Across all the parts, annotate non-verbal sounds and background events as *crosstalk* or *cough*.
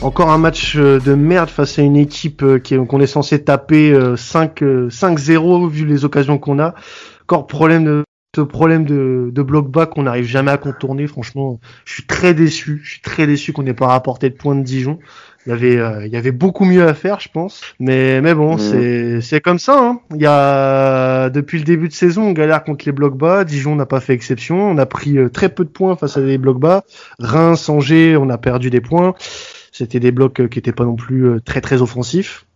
Encore un match euh, de merde face à une équipe euh, qu'on est censé taper euh, 5 euh, 5-0 vu les occasions qu'on a. Encore problème de ce problème de, de bloc bas qu'on n'arrive jamais à contourner. Franchement, je suis très déçu. Je suis très déçu qu'on n'ait pas rapporté de points de Dijon. Il y avait, euh, il y avait beaucoup mieux à faire, je pense. Mais, mais bon, c'est, c'est comme ça. Hein. Il y a depuis le début de saison, on galère contre les blocs bas. Dijon n'a pas fait exception. On a pris euh, très peu de points face à des blocs bas. Reims, Angers, on a perdu des points. C'était des blocs euh, qui étaient pas non plus euh, très très offensifs.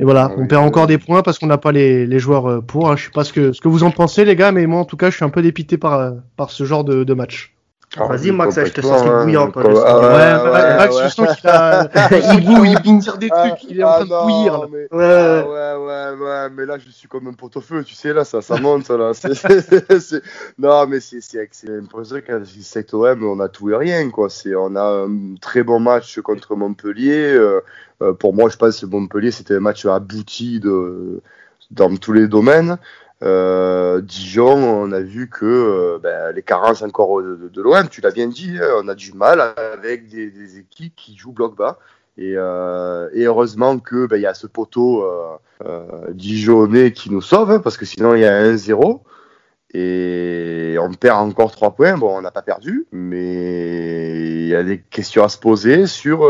Et voilà, Ah on oui, perd oui. encore des points parce qu'on n'a pas les, les joueurs euh, pour. hein. Je sais pas ce que, ce que vous en pensez, les gars, mais moi en tout cas, je suis un peu dépité par, par ce genre de, de match. Ah, Vas-y, Max, je te sens bouillant, ah, Ouais, ouais, Max, ouais. je sens qu'il a, *laughs* il bouille, il tire des trucs, il est en train de ah, bouillir. Ouais. Ah ouais, ouais, ouais, mais là je suis comme un pot-au-feu, tu sais, là ça, ça monte là. *laughs* Non, mais c'est c'est c'est l'impression qu'à cet OM on a tout et rien quoi. C'est on a un très bon match contre Montpellier. euh, euh, pour moi, je pense que Montpellier c'était un match abouti de dans tous les domaines. Euh, Dijon, on a vu que euh, ben, les carences encore de, de- l'OM, tu l'as bien dit, hein, on a du mal avec des, équipes qui jouent bloc bas. Et, euh, heureusement que ben, y a ce poteau euh, Dijonais qui nous sauve, hein, parce que sinon il y a 1-0. Et on perd encore 3 points. Bon, on n'a pas perdu, mais il y a des questions à se poser sur,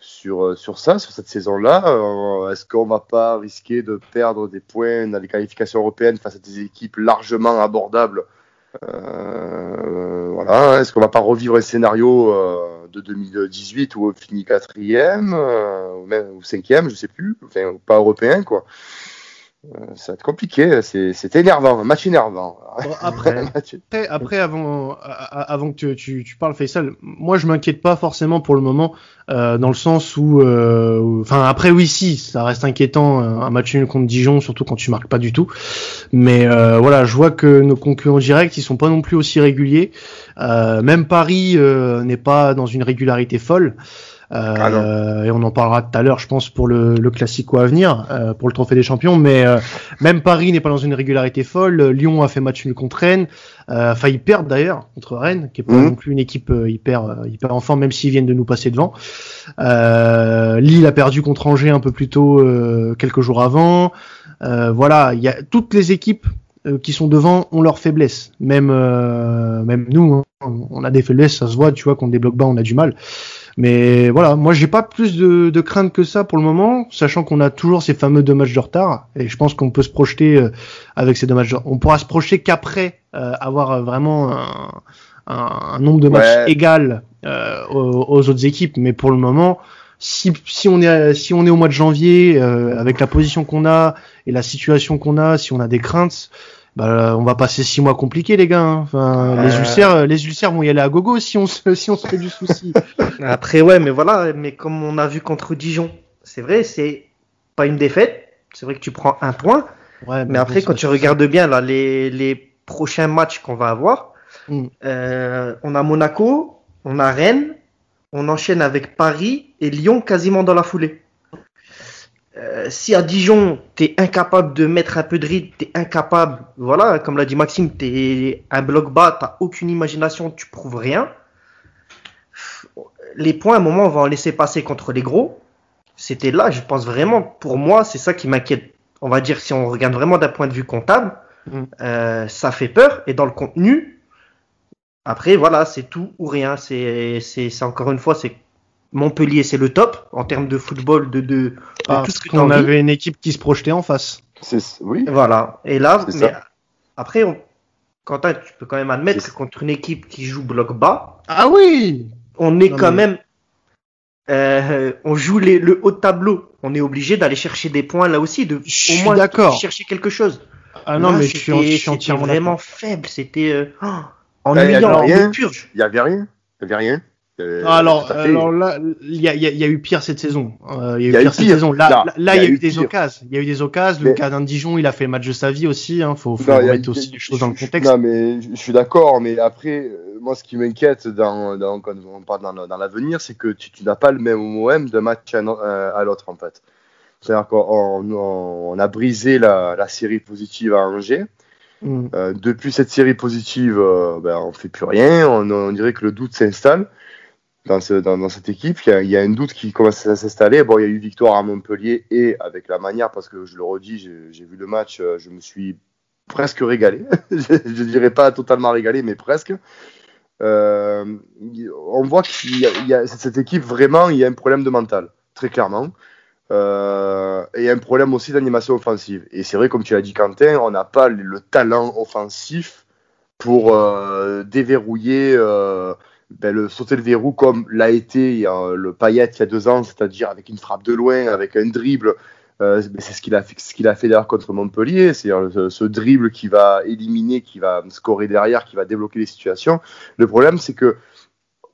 sur, sur ça, sur cette saison-là. Euh, Est-ce qu'on va pas risquer de perdre des points dans les qualifications européennes face à des équipes largement abordables Euh, voilà. Est-ce qu'on va pas revivre un scénario euh, de 2018 où on finit quatrième euh, ou même ou cinquième, je sais plus, enfin pas européen quoi. Euh, ça va être compliqué, c'est énervant, un match énervant. Bon, après, *laughs* Après, après, avant, avant que tu, tu, tu parles, Faisal, moi je m'inquiète pas forcément pour le moment, euh, dans le sens où, euh, enfin après oui si, ça reste inquiétant euh, un match nul contre Dijon, surtout quand tu marques pas du tout. Mais euh, voilà, je vois que nos concurrents directs, ils sont pas non plus aussi réguliers. Euh, même Paris euh, n'est pas dans une régularité folle. Euh, Ah et on en parlera tout à l'heure, je pense, pour le, le classico à venir, euh, pour le trophée des champions. Mais euh, même Paris n'est pas dans une régularité folle. Lyon a fait match nul contre Rennes, euh, enfin ils perdent d'ailleurs contre Rennes, qui est pas Mhm. non plus une équipe euh, hyper euh, hyper en forme, même s'ils viennent de nous passer devant. Euh, Lille a perdu contre Angers un peu plus tôt, euh, quelques jours avant. Euh, voilà, il y a toutes les équipes euh, qui sont devant ont leurs faiblesses. Même euh, même nous, hein, on a des faiblesses, ça se voit. Tu vois, contre des blocs bas, on a du mal. Mais voilà, moi j'ai pas plus de, de crainte que ça pour le moment, sachant qu'on a toujours ces fameux deux matchs de retard. Et je pense qu'on peut se projeter euh, avec ces deux matchs. de- On pourra se projeter qu'après euh, avoir euh, vraiment un, un- un nombre de matchs égal euh, aux, aux autres équipes. Mais pour le moment, si, si on est si on est au mois de janvier euh, avec la position qu'on a et la situation qu'on a, si on a des craintes. Bah, on va passer six mois compliqués les gars. hein. Enfin, les Ouais. ulcères, les ulcères vont y aller à gogo si on se, si on se fait du souci. *laughs* Après, ouais, mais voilà, mais comme on a vu contre Dijon, c'est vrai, c'est pas une défaite. C'est vrai que tu prends un point, Ouais, mais après, quand tu regardes bien là, les, les prochains matchs qu'on va avoir, Mm. euh, on a Monaco, on a Rennes, on enchaîne avec Paris et Lyon quasiment dans la foulée. Euh, si à Dijon, t'es incapable de mettre un peu de rythme, t'es incapable, voilà, comme l'a dit Maxime, t'es un bloc bas, t'as aucune imagination, tu prouves rien. Les points, à un moment, on va en laisser passer contre les gros. C'était là, je pense vraiment, pour moi, c'est ça qui m'inquiète. On va dire, si on regarde vraiment d'un point de vue comptable, Mm. euh, ça fait peur. Et dans le contenu, après, voilà, c'est tout ou rien. C'est, c'est, c'est encore une fois, c'est Montpellier, c'est le top en termes de football, de, de, de Parce tout ce que tu qu'on avait une équipe qui se projetait en face. c'est- Oui, Voilà. Et là, C'est mais ça. après, on... Quentin, tu peux quand même admettre C'est- que contre une équipe qui joue bloc bas, Ah oui on est Non, quand mais- même. euh, on joue les- le haut de tableau. On est obligé d'aller chercher des points là aussi, de Je suis au moins d'accord. chercher quelque chose. Ah non, Là, mais je suis, c'était- je suis entièrement vraiment faible. C'était euh, oh, y avait ennuyant, en purge. il n'y avait rien. Il n'y avait rien. Euh, Ah, alors, fait. alors là, il y a, y y eu pire cette saison. Euh, il y a eu Il y a eu pire cette pire. saison. Là, il y a eu des occasions. Il y a eu des occasions. Mais- Le cas d'un Dijon, il a fait le match de sa vie aussi. Hein. Faut, faut Non, a- aussi les choses dans le contexte. Non, mais je suis d'accord, mais après, euh, moi, ce qui m'inquiète dans, dans- quand on parle dans, dans l'avenir, c'est que tu, tu n'as pas le même OM d'un match à, euh, à l'autre, en fait. C'est-à-dire qu'on on- on a brisé la, la série positive à Angers. Mm. Euh, depuis cette série positive, euh, ben, on fait plus rien. On, on dirait que le doute s'installe dans, dans, cette équipe. Il y, a, un doute qui commence à s'installer. Bon, il y a eu victoire à Montpellier et avec la manière, parce que je le redis, j'ai vu le match, euh, je me suis presque régalé. *laughs* je, je dirais pas totalement régalé, mais presque. Euh, on voit qu'il cette équipe vraiment, il y a un problème de mental, très clairement. Euh, et un problème aussi d'animation offensive. Et c'est vrai, comme tu l'as dit, Quentin, on n'a pas le talent offensif pour déverrouiller, ben, le, sauter le verrou comme l'a été le Payet il y a deux ans, c'est-à-dire avec une frappe de loin, avec un dribble. Euh, c'est ce qu'il a fait, ce qu'il a fait d'ailleurs contre Montpellier, c'est ce, ce, dribble qui va éliminer, qui va scorer derrière, qui va débloquer les situations. Le problème, c'est que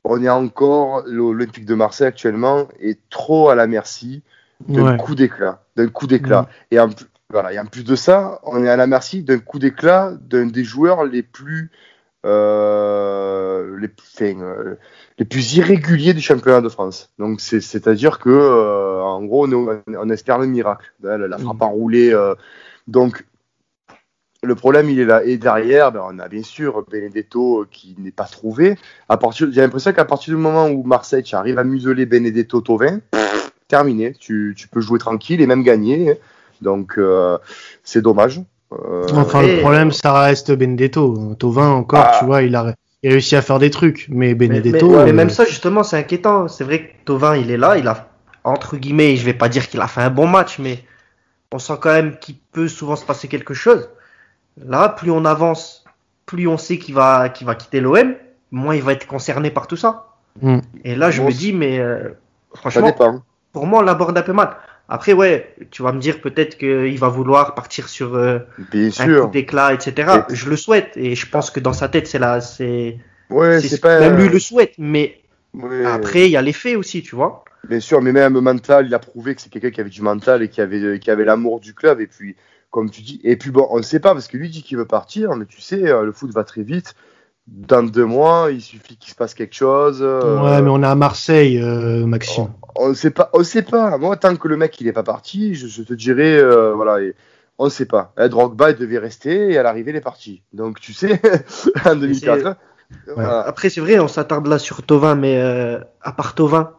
on est encore l'Olympique de Marseille actuellement est trop à la merci d'un ouais. coup d'éclat, d'un coup d'éclat. Et, en, voilà, et en plus de ça, on est à la merci d'un coup d'éclat d'un des joueurs les plus euh, les, enfin, euh, les plus irréguliers du championnat de France. Donc c'est à dire que euh, en gros on, on, espère le miracle, la, la frappe enroulée. Euh, donc le problème il est là et derrière ben, on a bien sûr Benedetto qui n'est pas trouvé. À partir, j'ai l'impression qu'à partir du moment où Marseille arrive à museler Benedetto Tovin terminé. Tu, tu, peux jouer tranquille et même gagner. Donc, c'est dommage. Euh, enfin, et... le problème, ça reste Benedetto. Tovin, encore, ah. tu vois, il a, il a, réussi à faire des trucs. Mais Benedetto. Mais, mais, euh... mais même ça, justement, c'est inquiétant. C'est vrai que Tovin, il est là. Il a, entre guillemets, je vais pas dire qu'il a fait un bon match, mais on sent quand même qu'il peut souvent se passer quelque chose. Là, plus on avance, plus on sait qu'il va, qu'il va quitter l'OM, moins il va être concerné par tout ça. Mm. Et là, je bon, me dis, mais euh, franchement, pour moi, on l'aborde un peu mal. Après, ouais, tu vas me dire peut-être qu'il va vouloir partir sur euh, Bien un sûr. coup d'éclat, etc. Et... Je le souhaite et je pense que dans sa tête, c'est là, c'est. Ouais, c'est pas. Même lui le souhaite, mais ouais. après, il y a les faits aussi, tu vois. Bien sûr, mais même mental, il a prouvé que c'est quelqu'un qui avait du mental et qui avait, qui avait l'amour du club. Et puis, comme tu dis, et puis bon, on ne sait pas parce que lui dit qu'il veut partir, mais tu sais, euh, le foot va très vite dans deux mois, il suffit qu'il se passe quelque chose. Euh... Ouais, mais on est à Marseille, euh, Maxime. On, ne sait pas, on sait pas. Moi, tant que le mec il est pas parti, je, je te dirais, euh, voilà, et, on ne sait pas. Eh, Drogba il devait rester et à l'arrivée il est parti. Donc tu sais, *laughs* en 2004. Voilà. Après c'est vrai, on s'attarde là sur Tovin, mais euh, à part Tovin,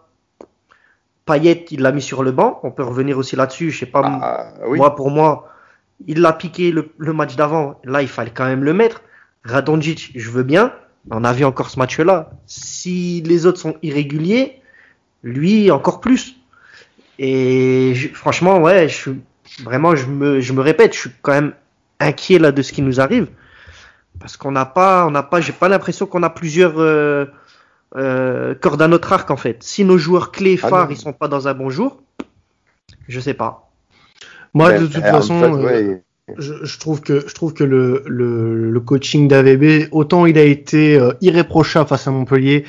Payet il l'a mis sur le banc. On peut revenir aussi là-dessus. Je sais pas. Ah, oui. Moi pour moi, il l'a piqué le, le match d'avant. Là il fallait quand même le mettre. Radonjic, je veux bien. On a vu encore ce match-là. Si les autres sont irréguliers, lui encore plus. Et je, franchement, ouais, je suis vraiment, je me, je me répète, je suis quand même inquiet là de ce qui nous arrive parce qu'on n'a pas, on n'a pas, j'ai pas l'impression qu'on a plusieurs euh, euh, cordes à notre arc en fait. Si nos joueurs clés phares ah ils sont pas dans un bon jour, je sais pas. Moi, ben, de toute façon. En fait, ouais je, je, trouve que je trouve que le, le, le coaching d'AVB autant il a été euh, irréprochable face à Montpellier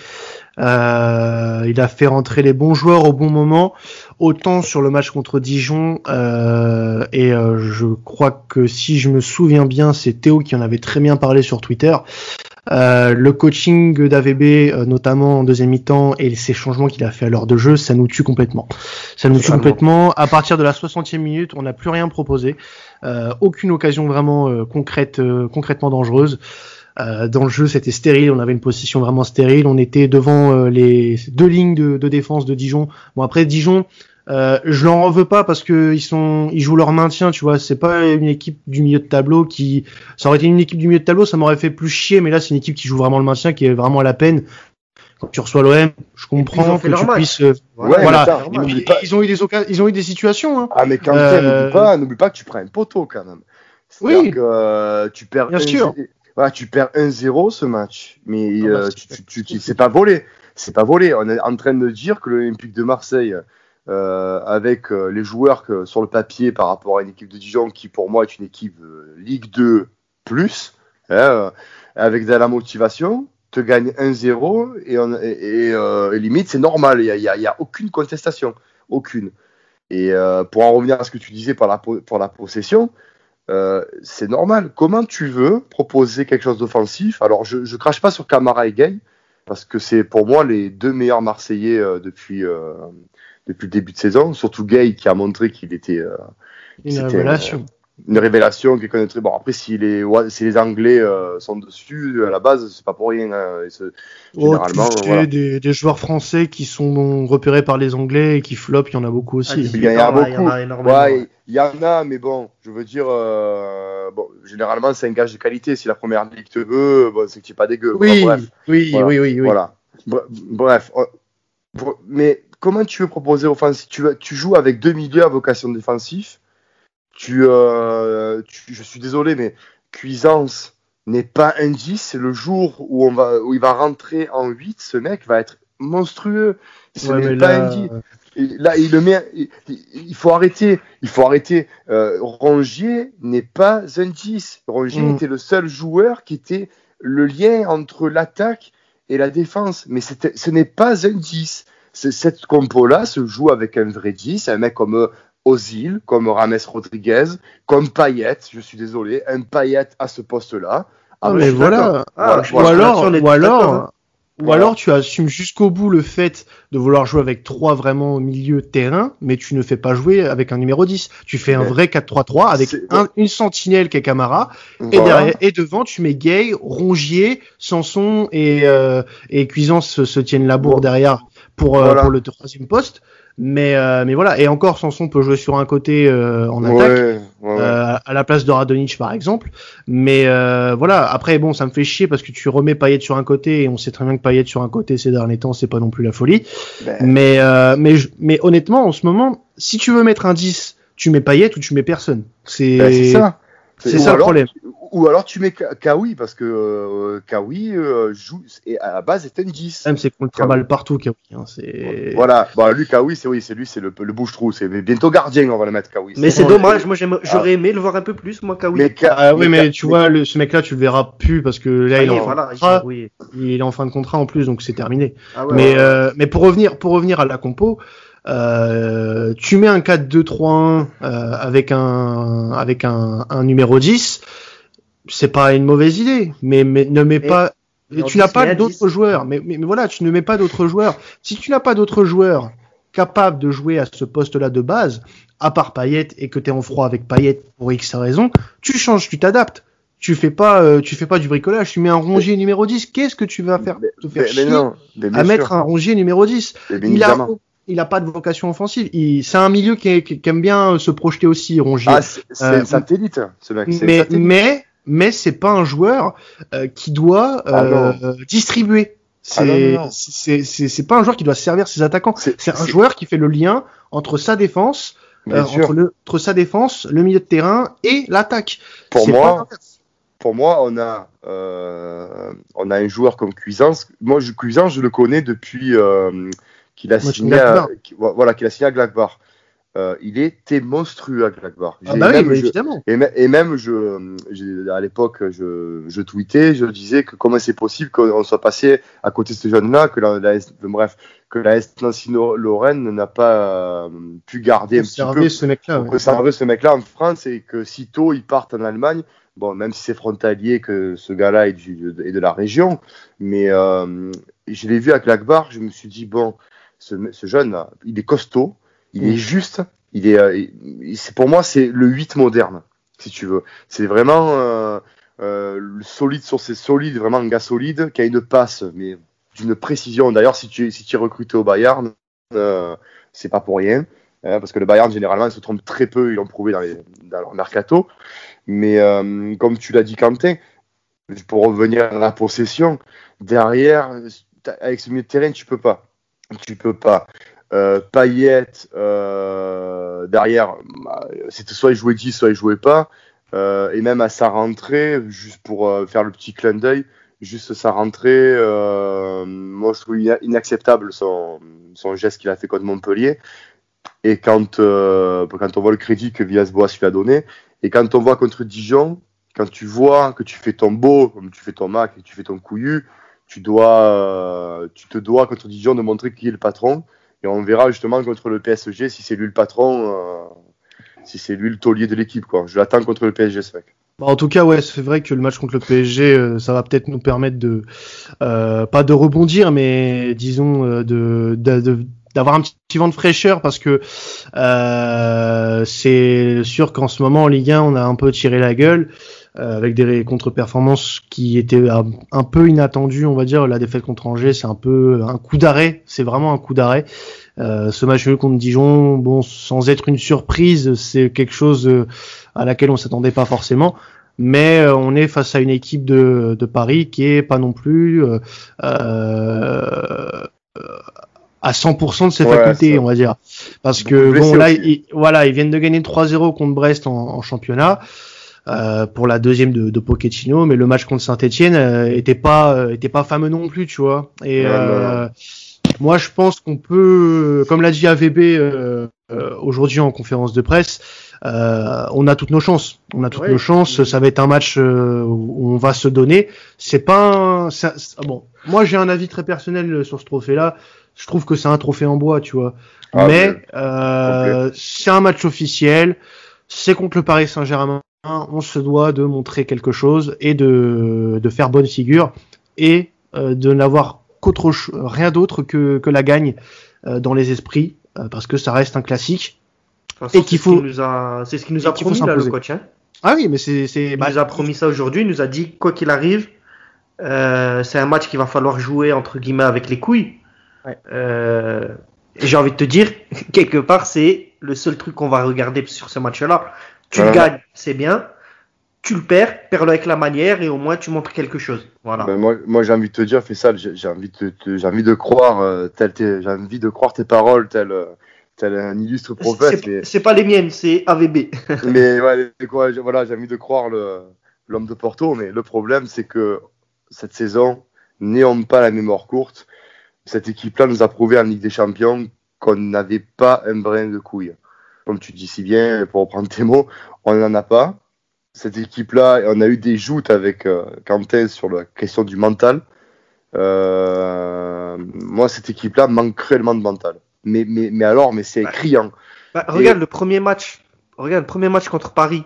euh, il a fait rentrer les bons joueurs au bon moment autant sur le match contre Dijon euh, et euh, je crois que si je me souviens bien c'est Théo qui en avait très bien parlé sur Twitter euh, le coaching d'AVB, euh, notamment en deuxième mi-temps, et ces changements qu'il a fait à l'heure de jeu, ça nous tue complètement. Ça nous tue complètement. À partir de la 60e minute, on n'a plus rien proposé. Euh, aucune occasion vraiment euh, concrète, concrètement dangereuse. dans le jeu, c'était stérile. On avait une position vraiment stérile. On était devant les deux lignes de, de, défense de Dijon. Bon après Dijon, euh, je leur veux pas parce que ils sont, ils jouent leur maintien, tu vois. C'est pas une équipe du milieu de tableau qui, ça aurait été une équipe du milieu de tableau, ça m'aurait fait plus chier. Mais là, c'est une équipe qui joue vraiment le maintien, qui est vraiment à la peine. Quand tu reçois l'OM, je comprends que tu match. puisses. Euh, ouais, voilà. Puis, ils ont eu des occasions, ils ont eu des situations. Hein. Ah mais quand euh... n'oublie pas, n'oublie pas que tu prends un poteau quand même. Oui. Que, euh, tu perds. Bien sûr. Voilà, tu perds 1-0 ce match, mais ah bah, tu, tu, tu, c'est pas volé. C'est pas volé. On est en train de dire que l'Olympique de Marseille euh, avec euh, les joueurs que, sur le papier par rapport à une équipe de Dijon qui pour moi est une équipe euh, Ligue 2 plus, hein, avec de la motivation, te gagne 1-0 et, on, et, et, et, limite c'est normal, il n'y a, aucune contestation, aucune. Et pour en revenir à ce que tu disais pour la, pour la possession, c'est normal. Comment tu veux proposer quelque chose d'offensif? Alors je, je crache pas sur Camara et Gay parce que c'est pour moi les deux meilleurs Marseillais depuis depuis le début de saison, surtout Gay qui a montré qu'il était. Euh, une révélation. Une révélation qui connaîtrait. Bon, après, si les, si les Anglais euh, sont dessus, à la base, c'est pas pour rien. Hein. Oh, généralement, voilà. des, des, joueurs français qui sont repérés par les Anglais et qui flopent, il y en a beaucoup aussi. il, y en a beaucoup. Il y, en a, mais bon, je veux dire, euh, bon, généralement, c'est un gage de qualité. Si la première ligue te veut, bon, c'est que tu n'es pas dégueu. Oui, oui, oui, oui, Voilà. Bref. Mais comment tu veux proposer offensif tu, tu joues avec deux milieux à vocation défensif euh, tu, je suis désolé, mais Cuisance n'est pas un 10. Le jour où, on va, où il va rentrer en 8, ce mec va être monstrueux. Ce n'est pas un 10. Là, il le met. Il, faut arrêter. Il faut arrêter. Euh, Rongier n'est pas un 10. Rongier mm. était le seul joueur qui était le lien entre l'attaque et la défense. Mais ce n'est pas un 10. Cette compo-là se joue avec un vrai 10, un mec comme Ozil, comme Rames Rodriguez, comme Payet, je suis désolé, un Payet à ce poste-là. Ah, mais voilà. Ah, ou alors, ou alors, ou alors tu assumes jusqu'au bout le fait de vouloir jouer avec trois vraiment milieux terrain, mais tu ne fais pas jouer avec un numéro 10. Tu fais un vrai 4-3-3 avec une sentinelle qui est Camara, et, derrière, et devant tu mets Gay, Rongier, Sanson et, euh, et Cuisance se, tiennent la bourre derrière pour, euh, pour le troisième poste. Mais, euh, mais voilà, et encore Sanson peut jouer sur un côté euh, en attaque, euh, à la place de Radonic par exemple. Mais voilà, après bon, ça me fait chier parce que tu remets Payet sur un côté et on sait très bien que Payet sur un côté ces derniers temps, c'est pas non plus la folie. Ben. Mais, mais, mais honnêtement, en ce moment, si tu veux mettre un 10, tu mets Payet ou tu mets personne. C'est ben, ça. C'est ça le problème ou alors tu mets Kawi parce que euh, Kawi euh, joue et à la base est un 10. Même c'est qu'on le travaille partout Kawi. Hein, voilà, bon, lui Kawi c'est oui, c'est lui c'est le, le bouche-trou, c'est bientôt gardien on va le mettre Kawi. Mais c'est dommage, moi j'aurais ah. aimé le voir un peu plus moi Kawi. Mais ah, oui mais, tu vois le, ce mec là tu le verras plus parce que là il, est en voilà, il, est en fin de contrat en plus donc c'est terminé. Ah mais euh, mais pour revenir pour revenir à la compo euh, tu mets un 4-2-3-1 euh, avec un avec un, un numéro 10 c'est pas une mauvaise idée, mais, mais ne mets pas. tu n'as pas d'autres joueurs, mais, mais, voilà, tu ne mets pas d'autres joueurs. Si tu n'as pas d'autres joueurs capables de jouer à ce poste-là de base, à part Payet et que tu es en froid avec Payet pour X raison, tu changes, tu t'adaptes. Tu fais pas, euh, tu fais pas du bricolage. Tu mets un rongier numéro 10. Qu'est-ce que tu vas faire? Te faire chier à mettre un rongier numéro 10 Il a, il a pas de vocation offensive. C'est un milieu qui, qui, aime bien se projeter aussi, Rongier. Ah, c'est euh, satellite, ce mec. Mais, mais mais c'est pas un joueur euh, qui doit ah euh, distribuer. Ah c'est pas un joueur qui doit servir ses attaquants. C'est un joueur qui fait le lien entre sa défense, euh, entre, le, entre, sa défense, le milieu de terrain et l'attaque. Pour moi, pour moi, on a on a un joueur comme Cuisance. Moi, je, Cuisance, je le connais depuis qu'il a signé, à, voilà, qu'il a signé à Gladbach. Euh, il était monstrueux à Gladbach. Ah bah oui, évidemment. Et, même, je, à l'époque, je, je, tweetais, je disais que comment c'est possible qu'on soit passé à côté de ce jeune-là, que la, bref, que la Nancy Lorraine n'a pas euh, pu garder un petit peu, ce mec-là, ce mec-là en France et que sitôt il parte en Allemagne. Bon, même si c'est frontalier que ce gars-là est, de la région, mais euh, je l'ai vu à Gladbach, je me suis dit bon, ce, ce jeune, il est costaud il est juste. Il est, euh, c'est pour moi, c'est le 8 moderne, si tu veux. C'est vraiment euh, euh, solide sur ses solides, vraiment un gars solide qui a une passe, mais d'une précision. D'ailleurs, si tu si tu es recruté au Bayern, euh, c'est pas pour rien, hein, parce que le Bayern généralement il se trompe très peu. Ils l'ont prouvé dans, les, dans leur mercato. Mais comme tu l'as dit, Quentin, pour revenir à la possession, derrière, avec ce milieu de terrain, tu peux pas. Tu peux pas. Euh, euh, derrière, bah, c'était soit il jouait 10, soit il jouait pas. Euh, et même à sa rentrée, juste pour euh, faire le petit clin d'œil, juste sa rentrée, moi je trouve inacceptable son, geste qu'il a fait contre Montpellier. Et quand, quand on voit le crédit que Villas-Boas lui a donné, et quand on voit contre Dijon, quand tu vois que tu fais ton beau, comme tu fais ton mac et tu fais ton couillu, tu dois, tu te dois contre Dijon de montrer qui est le patron. Et on verra justement contre le PSG si c'est lui le patron, euh, si c'est lui le taulier de l'équipe. Quoi. Je l'attends contre le PSG, ce mec. Bah, en tout cas, ouais, c'est vrai que le match contre le PSG, euh, ça va peut-être nous permettre de, euh, pas de rebondir, mais disons de, d'avoir un petit vent de fraîcheur parce que c'est sûr qu'en ce moment en Ligue 1 on a un peu tiré la gueule avec des contre-performances qui étaient un, peu inattendues on va dire. La défaite contre Angers c'est un peu un coup d'arrêt. C'est vraiment un coup d'arrêt. Euh, ce match contre Dijon bon sans être une surprise c'est quelque chose euh, à laquelle on s'attendait pas forcément. Mais euh, on est face à une équipe de, de Paris qui est pas non plus euh, euh, à 100% de ses facultés, on va dire. Parce que bon, là, voilà, ils viennent de gagner 3-0 contre Brest en, championnat. Euh, pour la deuxième de, de, Pochettino, mais le match contre Saint-Etienne euh, était pas euh, était pas fameux non plus, tu vois. Et euh, moi, je pense qu'on peut, comme l'a dit AVB aujourd'hui en conférence de presse, on a toutes nos chances. On a toutes nos chances. Ça va être un match où on va se donner. C'est pas un, bon. Moi, j'ai un avis très personnel sur ce trophée-là je trouve que c'est un trophée en bois, tu vois. Ah, mais euh, c'est un match officiel, c'est contre le Paris Saint-Germain, on se doit de montrer quelque chose et de, de faire bonne figure et euh, de n'avoir qu'autre rien d'autre que, que la gagne euh, dans les esprits euh, parce que ça reste un classique et qu'il faut c'est ce qu'il nous a promis là, le coach hein. Ah oui mais c'est il bah, nous a promis ça aujourd'hui il nous a dit quoi qu'il arrive c'est un match qu'il va falloir jouer entre guillemets avec les couilles. J'ai envie de te dire, *laughs* quelque part, c'est le seul truc qu'on va regarder sur ce match-là. Tu le gagnes, c'est bien. Tu le perds, perds-le avec la manière et au moins tu montres quelque chose. Voilà. Ben, moi, moi j'ai envie de te dire, fais ça. J'ai envie de, j'ai envie de croire, euh, j'ai envie de croire tes paroles, tel, euh, tel un illustre prophète. C'est pas les miennes, c'est AVB. *laughs* mais ouais, voilà, j'ai envie de croire l'homme de Porto, mais le problème, c'est que cette saison, n'ayons pas la mémoire courte, cette équipe-là nous a prouvé en Ligue des Champions qu'on n'avait pas un brin de couille. Comme tu dis si bien, pour reprendre tes mots, on n'en a pas. Cette équipe-là, on a eu des joutes avec euh, Quentin sur la question du mental. Euh, moi, cette équipe-là manque cruellement de mental. Mais, mais, mais alors, mais c'est criant. Bah, regarde le premier match. Regarde le premier match contre Paris.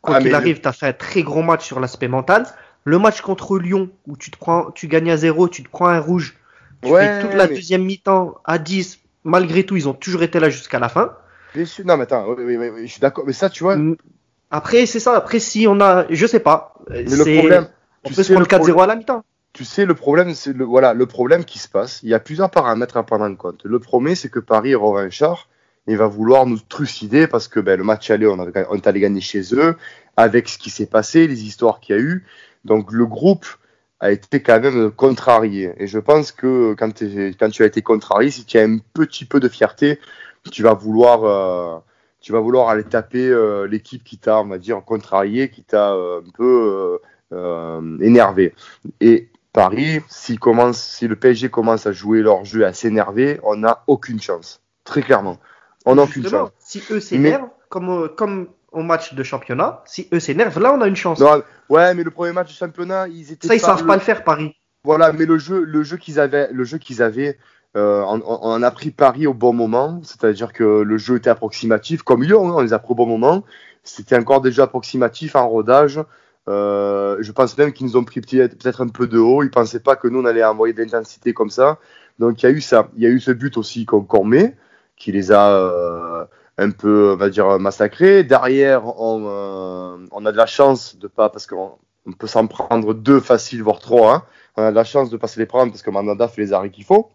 Quand ah, il arrive, tu as fait un très gros match sur l'aspect mental. Le match contre Lyon, où tu, te prends, tu gagnes à zéro, tu te prends un rouge, ouais, toute la deuxième mi-temps à 10. Malgré tout, ils ont toujours été là jusqu'à la fin. Bien sûr. Non, mais attends, je suis d'accord. Mais ça, tu vois. Après, c'est ça. Après, si on a. Je sais pas. Mais le problème. On peut se prendre 4-0 à la mi-temps. Tu sais, le problème, c'est le, voilà, le problème qui se passe. Il y a plusieurs paramètres à prendre en compte. Le premier, c'est que Paris un char il va vouloir nous trucider parce que ben, le match aller, on est allé gagner chez eux, avec ce qui s'est passé, les histoires qu'il y a eu. Donc le groupe a été quand même contrarié. Et je pense que quand, quand tu as été contrarié, si tu as un petit peu de fierté, tu vas vouloir, euh, tu vas vouloir aller taper euh, l'équipe qui t'a, on va dire, contrarié, qui t'a euh, un peu énervé. Et Paris, si, commence, si le PSG commence à jouer leur jeu, à s'énerver, on n'a aucune chance. Très clairement. On n'a aucune chance. Si eux s'énervent, comme, comme au match de championnat. Si eux s'énervent, là, on a une chance. ouais, mais le premier match de championnat, ils étaient. Ça, ils savent pas le faire, Paris. Voilà, mais le jeu, le jeu qu'ils avaient, le jeu qu'ils avaient, euh, on, a pris Paris au bon moment. C'est-à-dire que le jeu était approximatif, comme Lyon, hein, on les a pris au bon moment. C'était encore déjà approximatif en rodage. Euh, je pense même qu'ils nous ont pris peut-être un peu de haut. Ils pensaient pas que nous on allait envoyer de l'intensité comme ça. Donc il y a eu ça. Il y a eu ce but aussi qu'on met, qui les a euh, un peu, on va dire, massacré. Derrière, on, a de la chance de pas, parce qu'on on peut s'en prendre deux faciles, voire trois. Hein. On a de la chance de pas se les prendre parce que Mandanda fait les arrêts qu'il faut.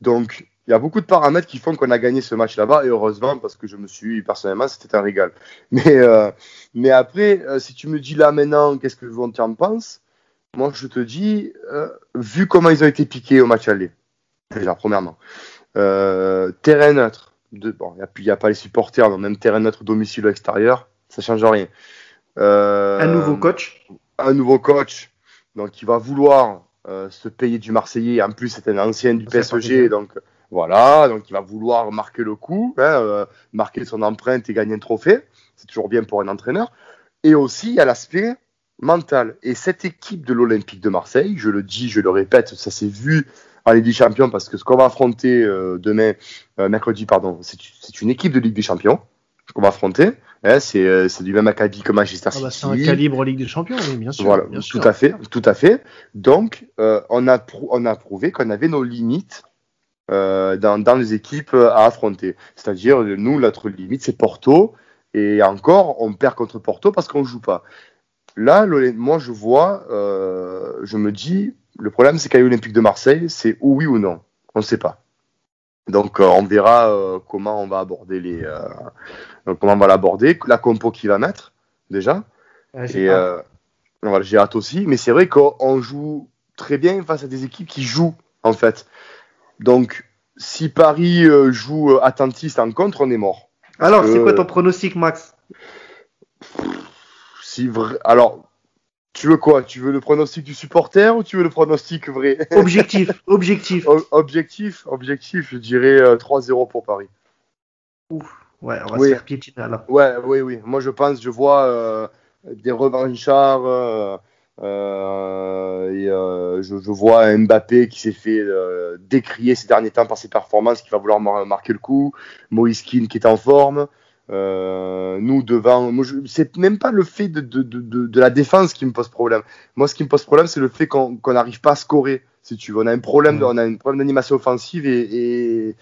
Donc, il y a beaucoup de paramètres qui font qu'on a gagné ce match là-bas, et heureusement, parce que je me suis, personnellement, c'était un régal. *laughs* Mais, euh, mais après, euh, si tu me dis là maintenant, qu'est-ce que tu en penses Moi, je te dis, vu comment ils ont été piqués au match aller, déjà, premièrement, terrain neutre, bon, il n'y a, pas les supporters, dans même terrain notre domicile ou extérieur, ça change rien. Euh, un nouveau coach Un nouveau coach, donc il va vouloir euh, se payer du Marseillais. En plus, c'est un ancien du PSG, donc voilà, donc il va vouloir marquer le coup, hein, euh, marquer son empreinte et gagner un trophée. C'est toujours bien pour un entraîneur. Et aussi, il y a l'aspect mental. Et cette équipe de l'Olympique de Marseille, je le dis, je le répète, ça s'est vu en Ligue des Champions parce que ce qu'on va affronter euh, demain, euh, mercredi, pardon, c'est une équipe de Ligue des Champions qu'on va affronter. Hein, euh, c'est du même acabit que Manchester City. Ah bah c'est un calibre Ligue des Champions, oui, bien sûr. Voilà, bien tout à fait, tout à fait. Donc, on, a on a prouvé qu'on avait nos limites euh, dans, dans, les équipes à affronter. C'est-à-dire, nous, notre limite, c'est Porto. Et encore, on perd contre Porto parce qu'on joue pas. Là, moi, je vois, euh, je me dis, le problème, c'est qu'à l'Olympique de Marseille, c'est ou oui ou non. On ne sait pas. Donc, euh, on verra euh, comment on va aborder les, euh, comment on va l'aborder, la compo qu'il va mettre déjà. et voilà, j'ai hâte aussi. Mais c'est vrai qu'on joue très bien face à des équipes qui jouent en fait. Donc, si Paris joue attentiste en contre, on est mort. Alors, c'est quoi ton pronostic, Max? Si vrai... Alors, tu veux quoi? Tu veux le pronostic du supporter ou tu veux le pronostic vrai? Objectif, *laughs* objectif. objectif, objectif, je dirais 3-0 euh, pour Paris. Ouf, ouais, on va se faire piétiner là. Ouais, oui, oui. Moi, je pense, je vois euh, des revanchards. Euh, euh et je, je, vois Mbappé qui s'est fait décrier ces derniers temps par ses performances, qui va vouloir marquer le coup. Moïse Keane qui est en forme. Euh, nous devant, c'est même pas le fait de, de, de, de, la défense qui me pose problème. Moi, ce qui me pose problème, c'est le fait qu'on n'arrive pas à scorer. Si tu veux, on a un problème, on a un problème d'animation offensive et, et,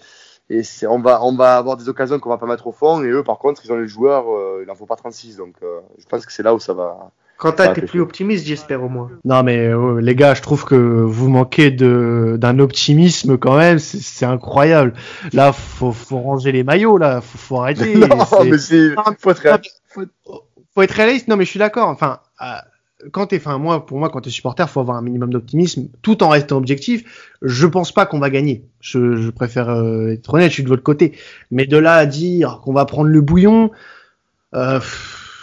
et on va, on va avoir des occasions qu'on va pas mettre au fond. Et eux, par contre, ils ont les joueurs, euh, il en faut pas 36. Donc, euh, je pense que c'est là où ça va, Quentin, t'es plus optimiste, j'espère au moins. Non, mais euh, les gars, je trouve que vous manquez de d'un optimisme quand même. C'est incroyable. Là, faut faut ranger les maillots. Là, faut, faut arrêter. *laughs* non, mais c'est faut être réaliste. Faut, être réaliste. Non, mais je suis d'accord. Enfin. Euh, quand t'es, enfin moi, pour moi, quand t'es supporter, faut avoir un minimum d'optimisme, tout en restant objectif. Je pense pas qu'on va gagner. Je, je préfère euh, être honnête, je suis de votre côté. Mais de là à dire qu'on va prendre le bouillon, euh,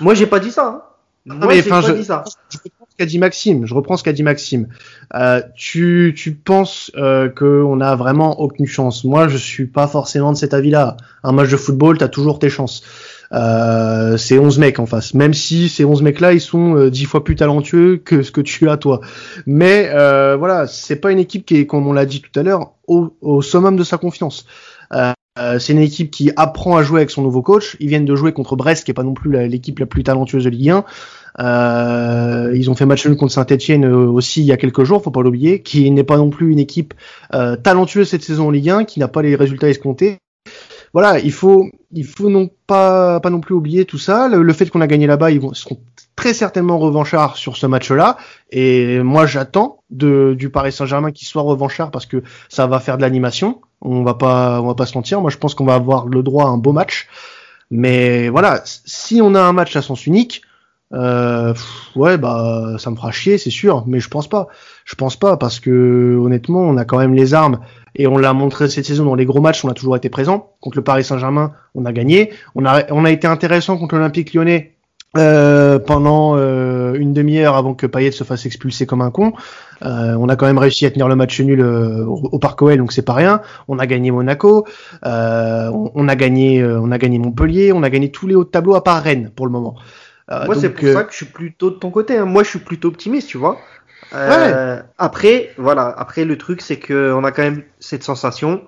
moi j'ai pas dit ça. Hein. Non, mais enfin, je, je, reprends ce qu'a dit Maxime. Je reprends ce qu'a dit Maxime. Euh, tu, tu penses euh, qu'on a vraiment aucune chance. Moi, je suis pas forcément de cet avis-là. Un match de football, t'as toujours tes chances. Euh, c'est 11 mecs en face. Même si ces 11 mecs-là, ils sont euh, 10 fois plus talentueux que ce que tu as toi. Mais euh, voilà, c'est pas une équipe qui est, comme on l'a dit tout à l'heure, au, au, summum de sa confiance. Euh, c'est une équipe qui apprend à jouer avec son nouveau coach. Ils viennent de jouer contre Brest, qui est pas non plus l'équipe la, plus talentueuse de Ligue 1. Euh, ils ont fait match nul contre Saint-Etienne euh, aussi il y a quelques jours, faut pas l'oublier, qui n'est pas non plus une équipe talentueuse cette saison en Ligue 1, qui n'a pas les résultats escomptés. Voilà, il faut, il faut non pas, pas non plus oublier tout ça. Le, fait qu'on a gagné là-bas, ils vont, seront très certainement revanchards sur ce match-là. Et moi, j'attends du Paris Saint-Germain qu'il soit revanchard parce que ça va faire de l'animation. On va pas, on va pas se mentir. Moi, je pense qu'on va avoir le droit à un beau match. Mais voilà, si on a un match à sens unique, euh, ouais, bah, ça me fera chier, c'est sûr. Mais je pense pas. Je pense pas parce que honnêtement, on a quand même les armes et on l'a montré cette saison dans les gros matchs. On a toujours été présent. Contre le Paris Saint-Germain, on a gagné. On a, on a été intéressant contre l'Olympique Lyonnais. Euh, pendant euh, une demi-heure avant que Payet se fasse expulser comme un con. Euh, on a quand même réussi à tenir le match nul euh, au, Parc OL, donc c'est pas rien. On a gagné Monaco, euh, on, on, a gagné, on a gagné Montpellier, on a gagné tous les hauts tableaux à part Rennes pour le moment. Moi, c'est pour ça que je suis plutôt de ton côté. Hein. Moi, je suis plutôt optimiste, tu vois. Ouais. Après, voilà. Après, le truc, c'est que on a quand même cette sensation,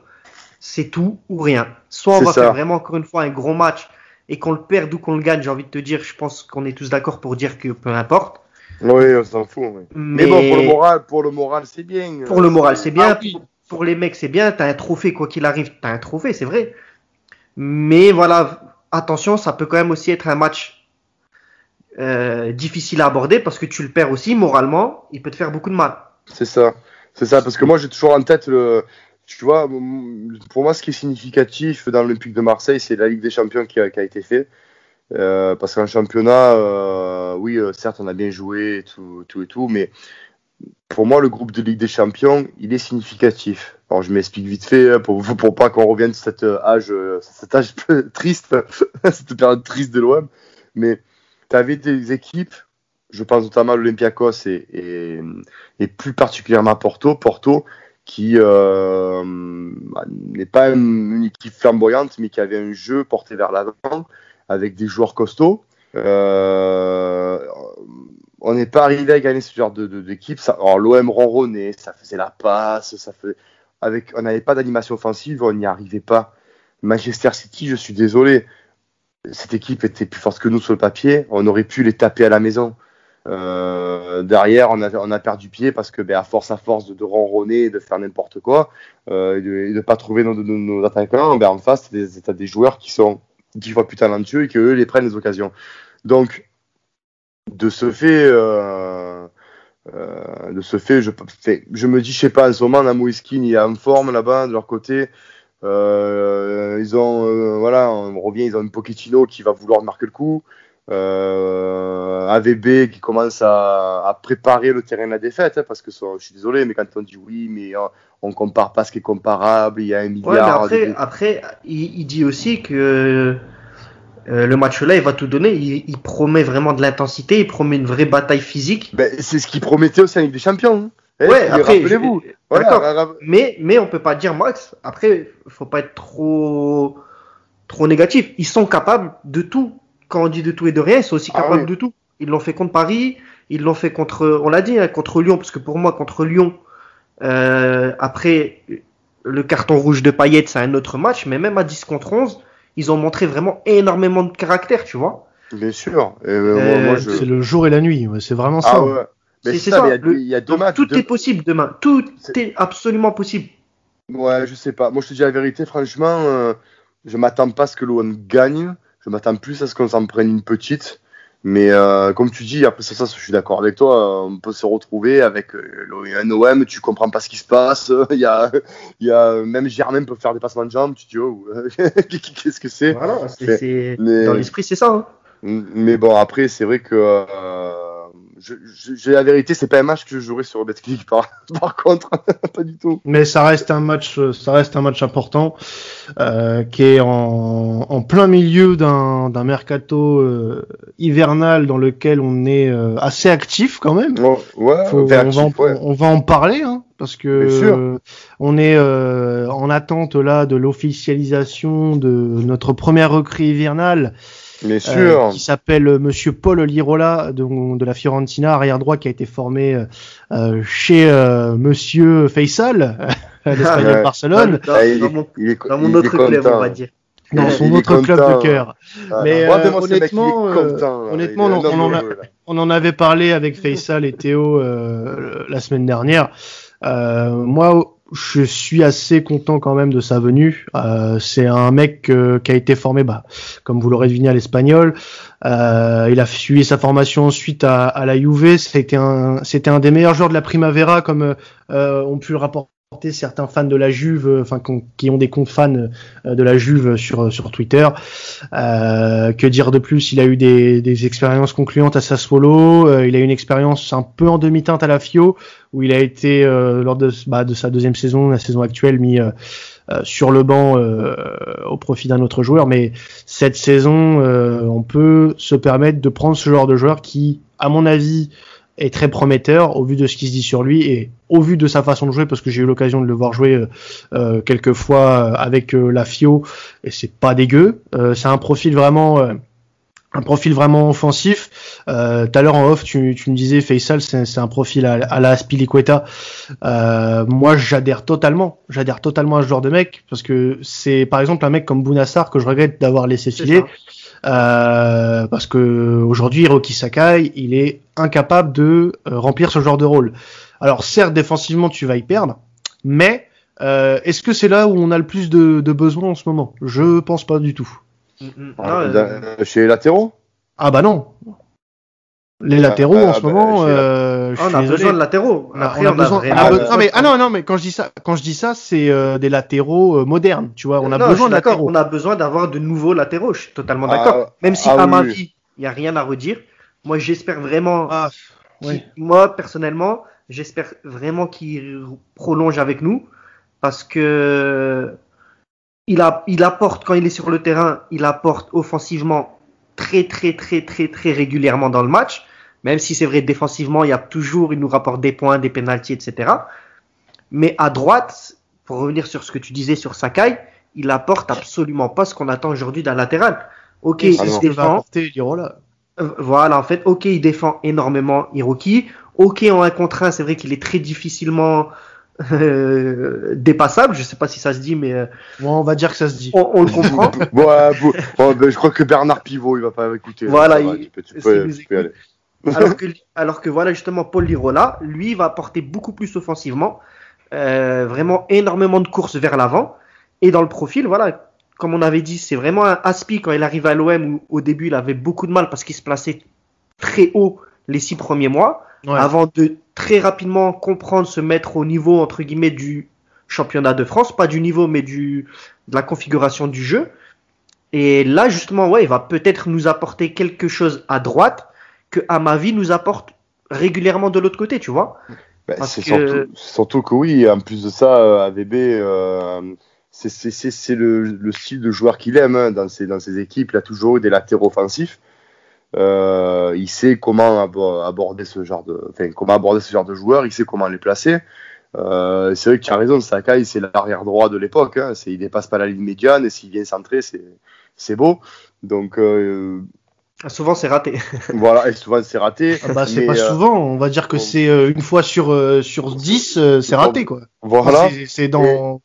c'est tout ou rien. Soit on va ça. faire vraiment encore une fois un gros match et qu'on le perde ou qu'on le gagne, j'ai envie de te dire, je pense qu'on est tous d'accord pour dire que peu importe. Oui, on s'en fout. Oui. Mais... Mais... bon, pour le moral, pour le moral, c'est bien. Pour le moral, c'est bien. Ah, oui. Pour les mecs, c'est bien. T'as un trophée, quoi qu'il arrive, t'as un trophée, c'est vrai. Mais voilà, attention, ça peut quand même aussi être un match euh, difficile à aborder parce que tu le perds aussi moralement, il peut te faire beaucoup de mal. C'est ça, c'est ça, parce que moi j'ai toujours en tête le, tu vois, pour moi, ce qui est significatif dans l'Olympique de Marseille, c'est la Ligue des Champions qui a, été faite. Euh, parce qu'en championnat, euh, oui, certes, on a bien joué, tout, tout et tout, mais pour moi, le groupe de Ligue des Champions, il est significatif. Alors, je m'explique vite fait hein, pour, pour pas qu'on revienne sur cet âge, cet âge *laughs* triste, *laughs* cette période triste de l'OM. Mais tu avais des équipes, je pense notamment à l'Olympiakos et, plus particulièrement à Porto. Porto, qui euh, n'est pas une équipe flamboyante, mais qui avait un jeu porté vers l'avant avec des joueurs costauds. Euh, on n'est pas arrivé à gagner ce genre d'équipe. Alors l'OM ronronnait, ça faisait la passe, ça fait, avec, on n'avait pas d'animation offensive, on n'y arrivait pas. Manchester City, je suis désolé, cette équipe était plus forte que nous sur le papier. On aurait pu les taper à la maison. Euh, derrière, on a, perdu pied parce que, ben, à force à force de, de ronronner de faire n'importe quoi, euh, et de ne pas trouver nos, nos, nos attaquants, ben, en face, tu as, des joueurs qui sont dix fois plus talentueux et qu'eux les prennent les occasions. Donc, de ce fait, euh, de ce fait, je me dis, je sais pas, en ce moment, Namoiskin, il est en forme là-bas, de leur côté. Euh, ils ont, euh, voilà, on revient, ils ont un Pochettino qui va vouloir marquer le coup. Euh, AVB qui commence à, à, préparer le terrain de la défaite, hein, parce que je suis désolé, mais quand on dit oui, mais on, on compare pas ce qui est comparable, il y a un milliard. Ouais, mais après, après il, il, dit aussi que euh, le match-là, il va tout donner. Il, il promet vraiment de l'intensité, il promet une vraie bataille physique. Ben, c'est ce qu'il promettait aussi en Ligue des Champions. Hein. Eh, ouais, après, rappelez-vous. Voilà, mais, mais on peut pas dire Max. Après, faut pas être trop, trop négatif. Ils sont capables de tout quand on dit de tout et de rien, ils sont aussi capables ah oui. de tout. Ils l'ont fait contre Paris, ils l'ont fait contre, on l'a dit, hein, contre Lyon, parce que pour moi, contre Lyon, euh, après le carton rouge de Payet, c'est un autre match, mais même à 10 contre 11, ils ont montré vraiment énormément de caractère, tu vois. Bien sûr. Euh, je... C'est le jour et la nuit, c'est vraiment ça. Ah ouais. C'est ça, ça. Il y a, deux matchs. Tout deux... est possible demain. Tout est... est... absolument possible. Ouais, je sais pas. Moi, je te dis la vérité, franchement, euh, je m'attends pas à ce que l'OM gagne. Je m'attends plus à ce qu'on s'en prenne une petite. Mais euh, comme tu dis, après ça, ça, je suis d'accord avec toi. On peut se retrouver avec euh, un OM, tu comprends pas ce qui se passe. *laughs* Il y a, il y a même Germain peut faire des passements de jambes. Tu te dis oh, *laughs* qu'est-ce que c'est? Voilà, mais... Dans l'esprit, c'est ça. Hein. Mais bon, après, c'est vrai que euh, j'ai la vérité, c'est pas un match que je jouerais sur Betclic par, *laughs* par contre, *laughs* pas du tout. Mais ça reste un match, ça reste un match important euh, qui est en, en plein milieu d'un mercato euh, hivernal dans lequel on est euh, assez actif quand même. Oh, ouais, Faut, on, actif, va en, ouais. on va en parler hein, parce que euh, on est euh, en attente là de l'officialisation de notre première recrue hivernale. Bien sûr. Euh, qui s'appelle Monsieur Paul Lirola de, de, la Fiorentina, arrière droit qui a été formé euh, chez euh, Monsieur Faisal, *laughs* *laughs* l'Espagnol de Barcelone. Dans, dans, mon, il est, dans mon autre club, on va dire. Dans son autre club de cœur. Ah, Mais euh, honnêtement, content, honnêtement, on, on, en a, on, en avait parlé avec Faisal et Théo la semaine dernière. moi, je suis assez content quand même de sa venue. Euh, c'est un mec euh, qui a été formé, bah, comme vous l'aurez deviné, à l'espagnol. Euh, il a suivi sa formation ensuite à, la Juve. C'était un, c'était un des meilleurs joueurs de la Primavera, comme ont pu le rapporter certains fans de la Juve, enfin qui ont des comptes fans de la Juve sur sur Twitter. Euh, que dire de plus? Il a eu des, des expériences concluantes à Sassuolo. Euh, il a eu une expérience un peu en demi-teinte à la Fio, où il a été euh, lors de, bah, de sa deuxième saison, la saison actuelle, mis euh, sur le banc au profit d'un autre joueur. Mais cette saison, on peut se permettre de prendre ce genre de joueur qui, à mon avis, est très prometteur au vu de ce qui se dit sur lui et au vu de sa façon de jouer parce que j'ai eu l'occasion de le voir jouer euh, quelques fois avec euh, la FIO et c'est pas dégueu. Euh, c'est un profil vraiment un profil vraiment offensif. Euh, Tout à l'heure en off, tu, tu me disais Faisal, c'est un profil à, à la Aspilicueta. Euh, moi, j'adhère totalement. J'adhère totalement à ce genre de mec parce que c'est par exemple un mec comme Bounassar que je regrette d'avoir laissé filer. Euh, parce que aujourd'hui, Hiroki Sakai, il est incapable de euh, remplir ce genre de rôle. Alors certes, défensivement, tu vas y perdre, mais euh, est-ce que c'est là où on a le plus de, de besoin en ce moment? Je pense pas du tout. Ah, euh... Chez les latéraux? Ah bah non. Les latéraux ah, en ce bah, moment, euh, ah, on a besoin de latéraux. Après, on a, on a besoin. Ah, non, mais, ah non, non, mais quand je dis ça, quand je dis ça, c'est euh, des latéraux euh, modernes. Tu vois, on a non, besoin de latéraux. On a besoin d'avoir de nouveaux latéraux. Je suis totalement d'accord. Même si à ma vie, il y a rien à redire. Moi, j'espère vraiment. oui. Moi, personnellement, j'espère vraiment qu'il prolonge avec nous parce que il, a, il apporte quand il est sur le terrain, il apporte offensivement très très très très très régulièrement dans le match. Même si c'est vrai défensivement, il y a toujours, il nous rapporte des points, des pénalties, etc. Mais à droite, pour revenir sur ce que tu disais sur Sakai, il apporte absolument pas ce qu'on attend aujourd'hui d'un latéral. Ok, il se défend. Voilà, en fait, ok, il défend énormément Hiroki. Ok, en un contre un, c'est vrai qu'il est très difficilement euh, dépassable. Je sais pas si ça se dit, mais euh, bon, on va dire que ça se dit. On, on le *laughs* comprend. ouais, bon, bon, ben, je crois que Bernard Pivot, il va pas écouter. Voilà, il, tu peux, tu peux, tu peux aller. Alors, que, alors que voilà, justement, Paul Lirola, lui, va apporter beaucoup plus offensivement. Euh, vraiment énormément de courses vers l'avant. Et dans le profil, voilà, comme on avait dit, c'est vraiment un Aspi quand il arrive à l'OM où au début il avait beaucoup de mal parce qu'il se plaçait très haut les six premiers mois avant de très rapidement comprendre, se mettre au niveau entre guillemets du championnat de France, pas du niveau mais du de la configuration du jeu. Et là justement, ouais, il va peut-être nous apporter quelque chose à droite que à ma vie nous apporte régulièrement de l'autre côté, tu vois. Ben, c'est surtout, surtout, que oui, en plus de ça, euh, AVB, euh, c'est le, le, style de joueur qu'il aime hein, dans, ses, dans ses équipes. Il a toujours eu des latéraux offensifs. Euh, il sait comment aborder ce genre de, enfin, comment aborder ce genre de joueurs. Il sait comment les placer. Euh, c'est vrai que tu as raison, Sakai, c'est l'arrière droit de l'époque. Hein, il dépasse pas la ligne médiane et s'il vient centrer, c'est beau. Donc euh, souvent c'est raté. *laughs* voilà, et souvent c'est raté. Ah bah, c'est pas euh, souvent, on va dire que c'est euh, une fois sur, euh, sur 10, c'est raté quoi. Voilà. C'est dans.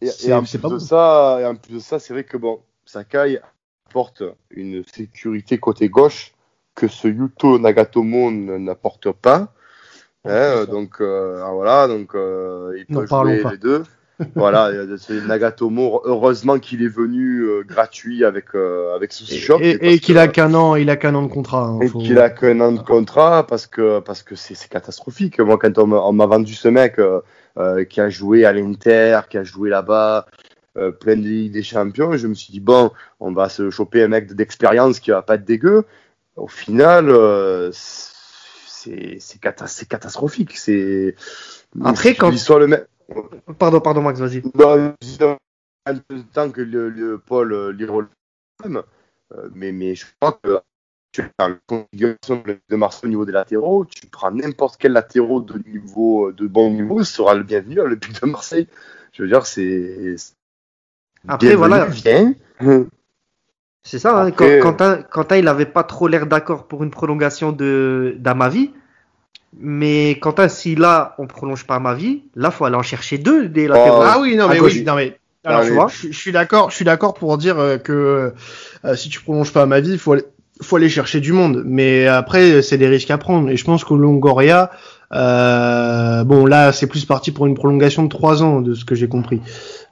Et, et, en, plus de ça, et en plus de ça, c'est vrai que bon, Sakai apporte une sécurité côté gauche que ce Yuto Nagatomo n'apporte pas. Hein, donc voilà, donc il peut jouer les deux voilà, Nagatomo, heureusement qu'il est venu euh, gratuit avec, euh, avec Sushi Shop. Et, qu'il a qu'un an, il a qu'un an de contrat. Hein, et qu'il a qu'un an de contrat parce que parce que c'est catastrophique. Moi, quand on m'a vendu ce mec euh, qui a joué à l'Inter, qui a joué là-bas, plein de des champions, je me suis dit, bon, on va se choper un mec d'expérience qui va pas être dégueu. Au final, c'est catastrophique. C'est. Après, quand. Soit le mec Pardon, pardon, Max, vas-y. tant que le, Paul euh, Lirol, euh, mais, mais je crois que tu as la configuration de Marseille au niveau des latéraux, tu prends n'importe quel latéraux de niveau euh, de bon niveau, sera le bienvenu à l'Olympique de Marseille. Je veux dire, c'est. Après, voilà. C'est ça, hein, Quentin, Quentin, il n'avait pas trop l'air d'accord pour une prolongation d'Amavi. Mais quant si là, on prolonge pas ma vie, là, faut aller en chercher deux des latéraux. ah oui, non, mais oui, non, mais. Alors, tu vois, je, suis d'accord, je suis d'accord pour dire euh, que euh, si tu prolonges pas ma vie, faut aller, faut aller chercher du monde. Mais après, c'est des risques à prendre. Et je pense que Longoria, euh, bon, là, c'est plus parti pour une prolongation de trois ans, de ce que j'ai compris.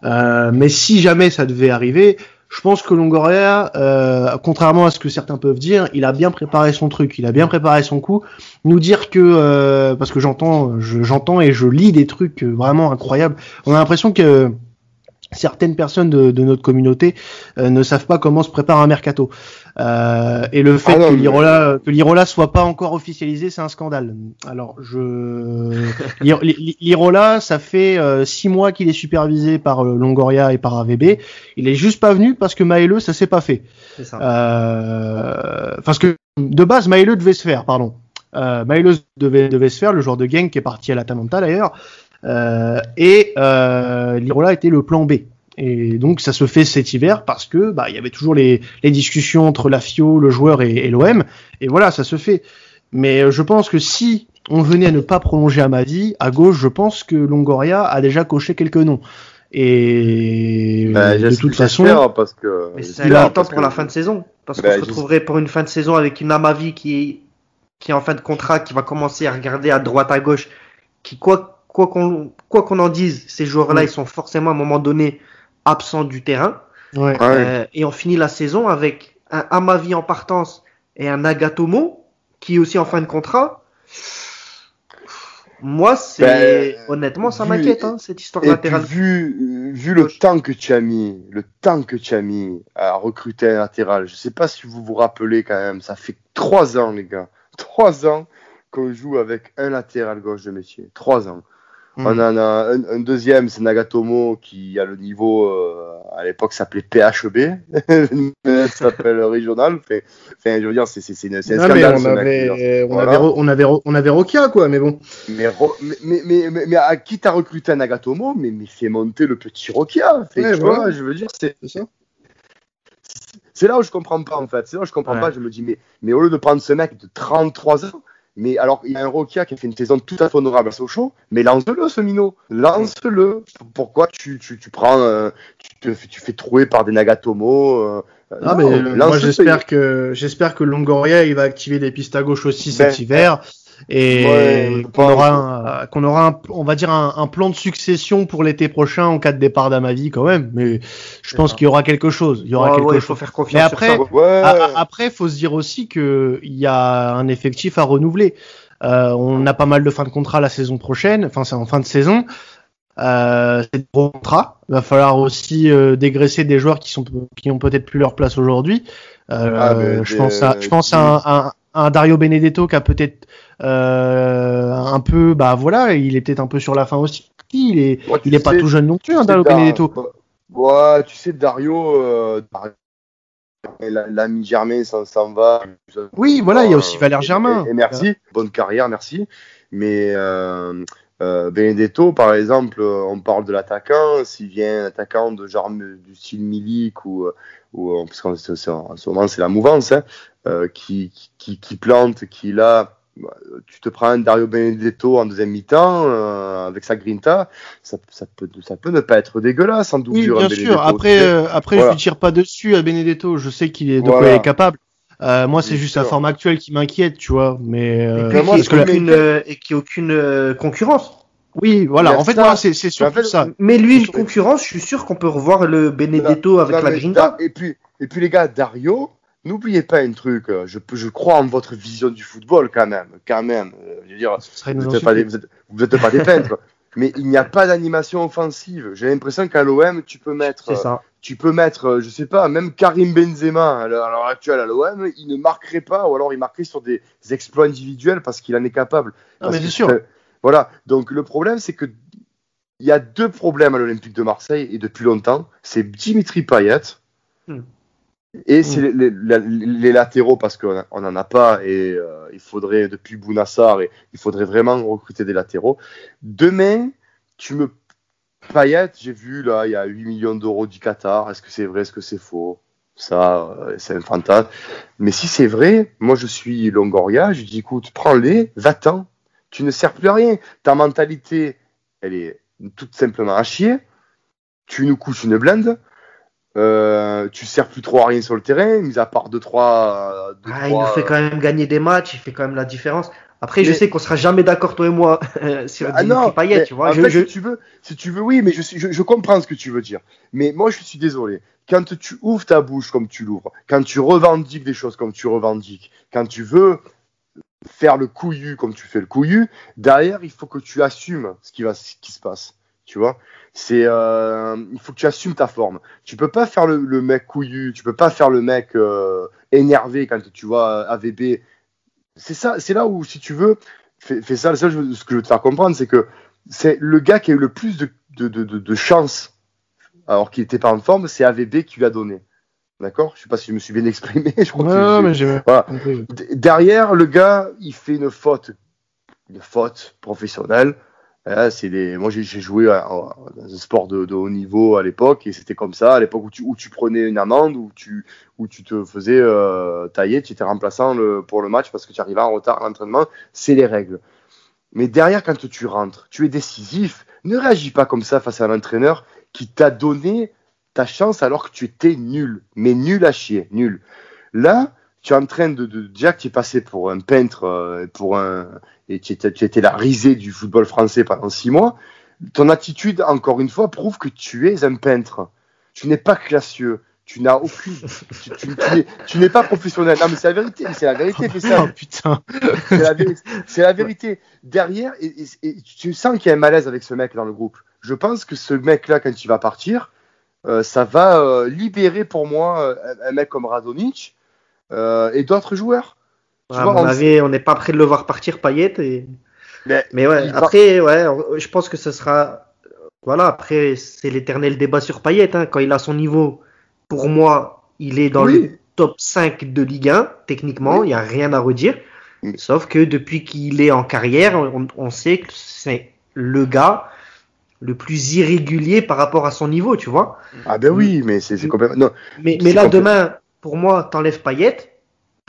Euh, mais si jamais ça devait arriver, je pense que Longoria, euh, contrairement à ce que certains peuvent dire, il a bien préparé son truc, il a bien préparé son coup. Nous dire que, euh, parce que j'entends, j'entends et je lis des trucs vraiment incroyables. On a l'impression que certaines personnes de, notre communauté euh, ne savent pas comment se prépare un mercato. Euh, et le fait ah que l'Irola que l'Irola soit pas encore officialisé, c'est un scandale. Alors je *laughs* l'Irola, ça fait euh, six mois qu'il est supervisé par euh, Longoria et par AVB. Il est juste pas venu parce que Maële ça s'est pas fait. Ça. parce que de base Maële devait se faire, pardon. Euh, devait, devait se faire, le joueur de gang qui est parti à l'Atalanta d'ailleurs. Euh, et euh, l'Irola était le plan B. Et donc ça se fait cet hiver parce que bah il y avait toujours les, les discussions entre la FIO, le joueur et, l'OM. Et voilà, ça se fait. Mais euh, je pense que si on venait à ne pas prolonger à ma vie, à gauche, je pense que Longoria a déjà coché quelques noms. Et bah, de toute façon, parce que c'est un temps pour la fin de saison, parce bah, qu'on se retrouverait pour une fin de saison avec une Amavi qui qui est en fin de contrat, qui va commencer à regarder à droite à gauche, qui quoi quoi qu'on quoi qu'on en dise, ces joueurs-là, mm. ils sont forcément à un moment donné absents du terrain. Euh, et on finit la saison avec un Amavi en partance et un Nagatomo qui est aussi en fin de contrat. Moi, c'est ben, honnêtement, ça m'inquiète hein, cette histoire latérale. vu vu le temps que tu as mis, le temps que tu as mis à recruter un latéral, je sais pas si vous vous rappelez quand même, ça fait trois ans les gars, trois ans qu'on joue avec un latéral gauche de métier, trois ans. On en a un, deuxième, c'est Nagatomo, qui a le niveau, euh, à l'époque, s'appelait PHB, ça *laughs* s'appelle régional. Enfin, je veux dire, c'est un scandale. On avait, on, avait, on, avait, on avait Rokia, quoi, mais bon. Mais, mais, mais, mais, à qui t'as recruté Nagatomo Mais, mais fais monter le petit Rokia. tu vois, je veux dire, c'est ça. C'est là où je comprends pas, en fait. C'est là où je comprends pas. Je me dis, mais, mais au lieu de prendre ce mec de 33 ans, mais alors, il y a un Rokia qui a fait une saison tout à fait honorable à Sochaux, mais lance-le, ce minot. Lance-le. Pourquoi tu, tu, tu prends, euh, tu, te, tu fais trouer par des Nagatomo euh, Ah, mais euh, moi j'espère que j'espère que Longoria il va activer des pistes à gauche aussi cet ben, hiver et qu'on aura, un, qu'on aura un, on va dire un, plan de succession pour l'été prochain en cas de départ d'Amavi quand même. Mais je pense qu'il y aura quelque chose. Il y aura quelque chose. faut faire confiance. Mais après, après, faut se dire aussi que il y a un effectif à renouveler. Euh, on a pas mal de fins de contrat la saison prochaine, enfin c'est en fin de saison. Euh, c'est gros contrat. Il va falloir aussi euh, dégraisser des joueurs qui sont qui ont peut-être plus leur place aujourd'hui. Euh, ah, je, pense à, je pense à un, Dario Benedetto qui a peut-être euh, un peu, bah voilà, il est peut-être un peu sur la fin aussi. Il est, il est pas tout jeune non plus, hein, Dario Benedetto. Ouais, tu sais, Dario, l'ami Germain s'en va. Oui, voilà, il y a aussi Valère Germain. Et, merci, bonne carrière, merci. Mais euh, euh, Benedetto, par exemple, on parle de l'attaquant. S'il vient un attaquant de genre du style Milik ou, ou parce qu'en ce moment c'est la mouvance, hein, euh, qui, qui, qui, plante, qui là tu te prends un Dario Benedetto en deuxième mi-temps euh, avec sa grinta, ça, ça, peut, ça peut ne pas être dégueulasse en doublure. Oui, bien sûr. Après, euh, après je ne tire pas dessus à Benedetto. Je sais qu'il est de quoi il est capable. Euh, moi, c'est juste la forme actuelle qui m'inquiète, tu vois. Mais euh, et, parce que aucune, et qui aucune concurrence. Oui, voilà. En fait, moi, c'est surtout ça. Mais lui, une concurrence, je suis sûr qu'on peut revoir le Benedetto avec la grinta. Et puis, et puis les gars, Dario, N'oubliez pas un truc, euh, je, je crois en votre vision du football quand même, quand même. Euh, je veux dire, vous n'êtes pas, des, vous êtes, pas des peintres, *laughs* mais il n'y a pas d'animation offensive. J'ai l'impression qu'à l'OM, tu peux mettre, ça. tu peux mettre, euh, je sais pas, même Karim Benzema à l'heure actuelle à l'OM, il ne marquerait pas, ou alors il marquerait sur des exploits individuels parce qu'il en est capable. Non, mais bien sûr. Voilà. Donc le problème, c'est que il y a deux problèmes à l'Olympique de Marseille et depuis longtemps. C'est Dimitri Payet. Hmm. Et c'est mm. les, latéraux parce qu'on n'en a pas et euh, il faudrait, depuis Bounassar, et il faudrait vraiment recruter des latéraux. Demain, tu me. Payet, j'ai vu là, il y a 8 millions d'euros du Qatar. Est-ce que c'est vrai, est-ce que c'est faux? Ça, euh, c'est un fantasme. Mais si c'est vrai, moi je suis Longoria, je dis écoute, prends-les, va-t'en. Tu ne sers plus à rien. Ta mentalité, elle est tout simplement à chier. Tu nous couches une blinde euh, tu sers plus trop à rien sur le terrain, mis à part 2-3. Ah, il nous fait quand même gagner des matchs, il fait quand même la différence. Après, je sais qu'on sera jamais d'accord, toi et moi, *laughs* sur ah non, Payet, tu vois. Fait, si tu veux, si tu veux, oui, mais je, je, je, comprends ce que tu veux dire. Mais moi, je suis désolé. Quand tu ouvres ta bouche comme tu l'ouvres, quand tu revendiques des choses comme tu revendiques, quand tu veux faire le couillu comme tu fais le couillu, derrière, il faut que tu assumes ce qui va, ce qui se passe. Tu vois c'est euh, il faut que tu assumes ta forme. Tu peux pas faire le, mec couillu, tu peux pas faire le mec euh, énervé quand tu vois AVB. C'est ça, c'est là où si tu veux, fais, ça. ce que je veux te faire comprendre, c'est que c'est le gars qui a eu le plus de, de, de, de chance alors qu'il n'était pas en forme, c'est AVB qui lui a donné. D'accord? Je sais pas si je me suis bien exprimé. *laughs* Je crois mais voilà. Derrière, le gars, il fait une faute, une faute professionnelle c'est des... Moi, j'ai joué dans un sport de, haut niveau à l'époque et c'était comme ça, à l'époque où tu, où tu prenais une amende, où tu, où tu te faisais euh, tailler, tu étais remplaçant le, pour le match parce que tu arrivais en retard à l'entraînement, c'est les règles. Mais derrière, quand tu rentres, tu es décisif, ne réagis pas comme ça face à un entraîneur qui t'a donné ta chance alors que tu étais nul, mais nul à chier, nul. Là, tu es en train de, de dire que tu es passé pour un peintre, euh, pour un, et tu étais, la risée du football français pendant six mois. Ton attitude, encore une fois, prouve que tu es un peintre. Tu n'es pas classieux. Tu n'as aucune. tu, n'es pas professionnel. Non, mais c'est la vérité. C'est la vérité, *laughs* oh, ça. putain. C'est la, vérité. Derrière, et, tu sens qu'il y a un malaise avec ce mec dans le groupe. Je pense que ce mec-là, quand il va partir, euh, ça va euh, libérer pour moi euh, un mec comme Radonic et d'autres joueurs on n'est pas prêt de le voir partir, Payet. Et... Mais, ouais, après, ouais, je pense que ce sera. Voilà, après, c'est l'éternel débat sur Payet. Hein. Quand il a son niveau, pour moi, il est dans le top 5 de Ligue 1, techniquement, il n'y a rien à redire. Sauf que depuis qu'il est en carrière, on, sait que c'est le gars le plus irrégulier par rapport à son niveau, tu vois. Ah ben oui, mais c'est complètement. mais, mais là, demain, pour moi, t'enlèves Payet,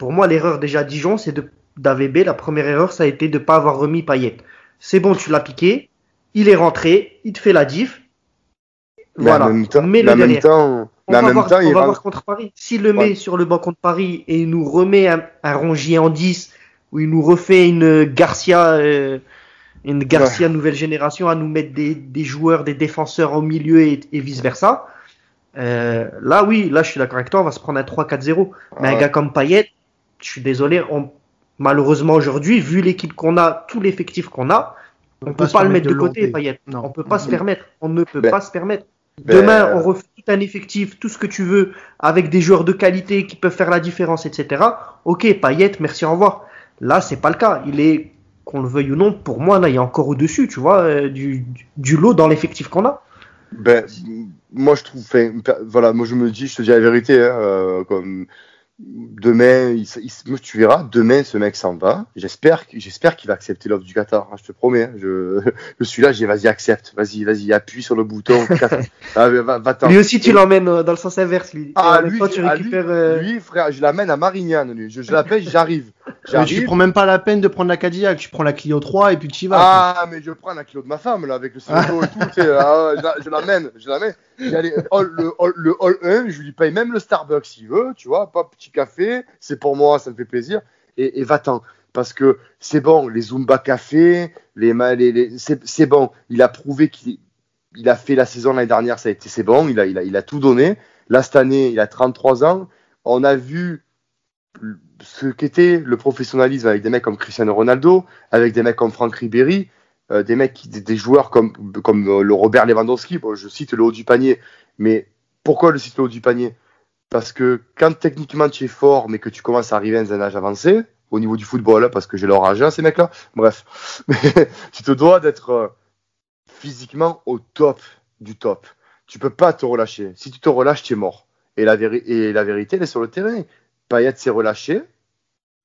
pour moi, l'erreur déjà Dijon, c'est d'AVB. La première erreur, ça a été de ne pas avoir remis Payet. C'est bon, tu l'as piqué. Il est rentré. Il te fait la diff. voilà. Mais en même temps, on va, voir, on va voir contre Paris. S'il le met sur le banc contre Paris et il nous remet un, un Rongier en 10, où il nous refait une Garcia, euh, une Garcia nouvelle génération à nous mettre des, des, joueurs, des défenseurs au milieu et, et vice versa. Euh, là, oui, là, je suis d'accord avec toi, on va se prendre un 3-4-0. Mais un gars comme Payet, je suis désolé, on, malheureusement aujourd'hui, vu l'équipe qu'on a, tout l'effectif qu'on a, on ne peut pas, le mettre de, côté, Payet. Non. On peut pas se permettre. On ne peut ben, pas se permettre. Ben, Demain, on refait tout un effectif, tout ce que tu veux, avec des joueurs de qualité qui peuvent faire la différence, etc. Ok, Payet, merci, au revoir. Là, c'est pas le cas. Il est, qu'on le veuille ou non, pour moi, là, il est encore au-dessus, tu vois, euh, du, du lot dans l'effectif qu'on a. Ben, moi, je trouve, voilà, moi, je me dis, je te dis la vérité, hein, euh, comme demain, il, tu verras, demain, ce mec s'en va. J'espère, j'espère qu'il va accepter l'offre du Qatar. Hein, je te promets. Hein. je, *laughs* je, suis là, j'ai vas-y, accepte. Vas-y, vas-y, appuie sur le bouton. *laughs* ah, va, va lui aussi, tu l'emmènes euh, dans le sens inverse. Lui. Ah, lui, tu ah, récupères, euh, lui, frère, je l'amène à Marignane. Lui. Je, je l'appelle, j'arrive. Mais *laughs* tu prends même pas la peine de prendre la Cadillac. Tu prends la Clio 3 et puis tu y vas. Ah, mais je prends la Clio de ma femme, là, avec le cerveau et tout. Ah, je l'amène, je l'amène. Le, hall, le hall 1, je lui paye même le Starbucks s'il veut, tu vois, pas petit café, c'est pour moi, ça me fait plaisir. Et, va-t'en. Parce que c'est bon, les Zumba Café, les, les, les c'est bon. Il a prouvé qu'il il a fait la saison l'année dernière, ça a été c'est bon, il a, il, a, il a tout donné. Là, cette année, il a 33 ans. On a vu ce qu'était le professionnalisme avec des mecs comme Cristiano Ronaldo, avec des mecs comme Franck Ribéry. Euh, des mecs, des, joueurs comme, comme euh, le Robert Lewandowski, je cite le haut du panier, mais pourquoi le cite le haut du panier? Parce que quand techniquement tu es fort, mais que tu commences à arriver dans un âge avancé, au niveau du football, parce que j'ai leur âge, hein, ces mecs-là, bref, *laughs* mais tu te dois d'être euh, physiquement au top du top. Tu peux pas te relâcher. Si tu te relâches, tu es mort. Et la, et la vérité, elle est sur le terrain. Payet s'est relâché,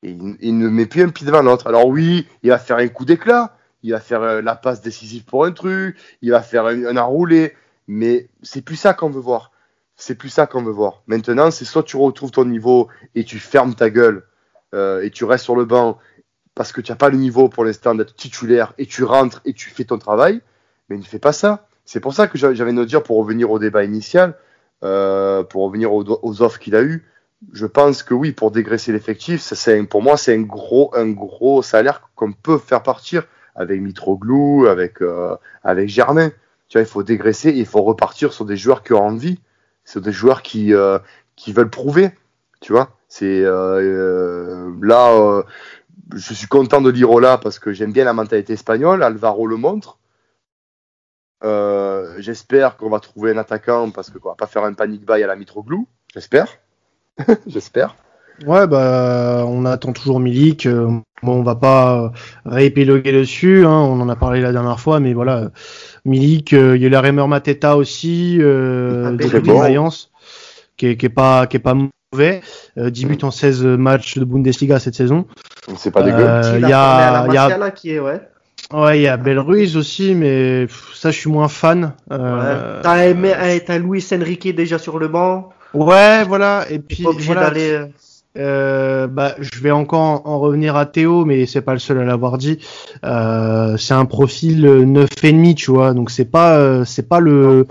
et il, il, ne met plus un pied devant l'autre. Alors oui, il va faire un coup d'éclat, il va faire euh, la passe décisive pour un truc, il va faire un, un enroulé, mais c'est plus ça qu'on veut voir. C'est plus ça qu'on veut voir. Maintenant, c'est soit tu retrouves ton niveau et tu fermes ta gueule euh, et tu restes sur le banc parce que tu n'as pas le niveau pour l'instant d'être titulaire et tu rentres et tu fais ton travail, mais ne fais pas ça. C'est pour ça que j'avais nous dire, pour revenir au débat initial, euh, pour revenir aux, aux offres qu'il a eues, je pense que oui, pour dégraisser l'effectif, pour moi, c'est un gros, un gros salaire qu'on peut faire partir avec Mitroglou, avec, euh, avec Germain. Tu vois, il faut dégraisser et il faut repartir sur des joueurs qui ont envie, sur des joueurs qui, euh, qui veulent prouver. Tu vois, c'est euh, là, je suis content de l'Irola parce que j'aime bien la mentalité espagnole. Alvaro le montre. J'espère qu'on va trouver un attaquant parce quoi, va pas faire un panic buy à la Mitroglou. J'espère. *laughs* J'espère. Ouais, bah, on attend toujours Milik. Bon, on va pas réépiloguer dessus. Hein, on en a parlé la dernière fois, mais voilà, Milik. Euh, il y a la Remer Mateta aussi, euh, de bon. qui est, qui est pas, qui est pas mauvais. 10 buts en 16 matchs de Bundesliga cette saison. C'est pas dégueu. Il y a, il y a qui est ouais. Ouais, il y a Belruiz aussi, mais ça, je suis moins fan. Euh... Ouais. T'as Luis Enrique déjà sur le banc. Ouais, voilà. Et puis, voilà, d'aller. Euh, bah, je vais encore en revenir à Théo, mais c'est pas le seul à l'avoir dit. Euh, c'est un profil 9,5, tu vois. Donc c'est pas, euh, c'est pas le,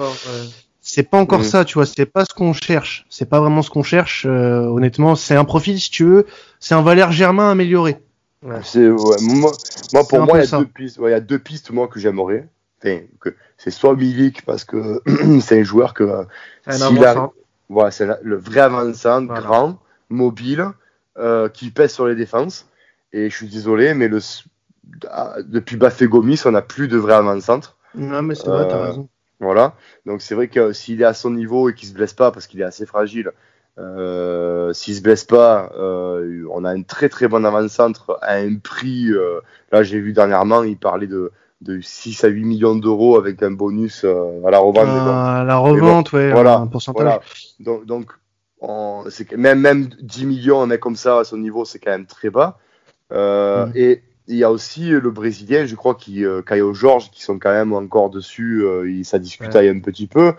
c'est pas encore mmh. ça, tu vois. C'est pas ce qu'on cherche. C'est pas vraiment ce qu'on cherche. Euh, honnêtement, c'est un profil, si tu veux, c'est un Valère Germain amélioré. Ouais. C'est, ouais, moi, moi, pour moi, il y, a deux pistes, ouais, il y a deux pistes moi que j'aimerais. Enfin, que c'est soit Milik parce que *clears throat* c'est un joueur que, un a, voilà, c'est le vrai avançant, voilà. grand mobile, euh, qui pèse sur les défenses. Et je suis désolé, mais le, ah, depuis Bafé Gomis, on n'a plus de vrai avant-centre. Non, mais c'est vrai, t'as euh, raison. Voilà. Donc c'est vrai que s'il est à son niveau et qu'il se blesse pas, parce qu'il est assez fragile, euh, s'il se blesse pas, euh, on a un très très bon avant-centre à un prix. Euh, là, j'ai vu dernièrement, il parlait de, de 6 à 8 millions d'euros avec un bonus à la revente. À la revente, bon, ouais, voilà, un pourcentage. Voilà. Donc, donc même, même 10 millions, un mec comme ça, à son niveau, c'est quand même très bas. Euh, mmh. Et il y a aussi le Brésilien, je crois, qui, euh, Caio Georges, qui sont quand même encore dessus, euh, ça discute ouais. un petit peu,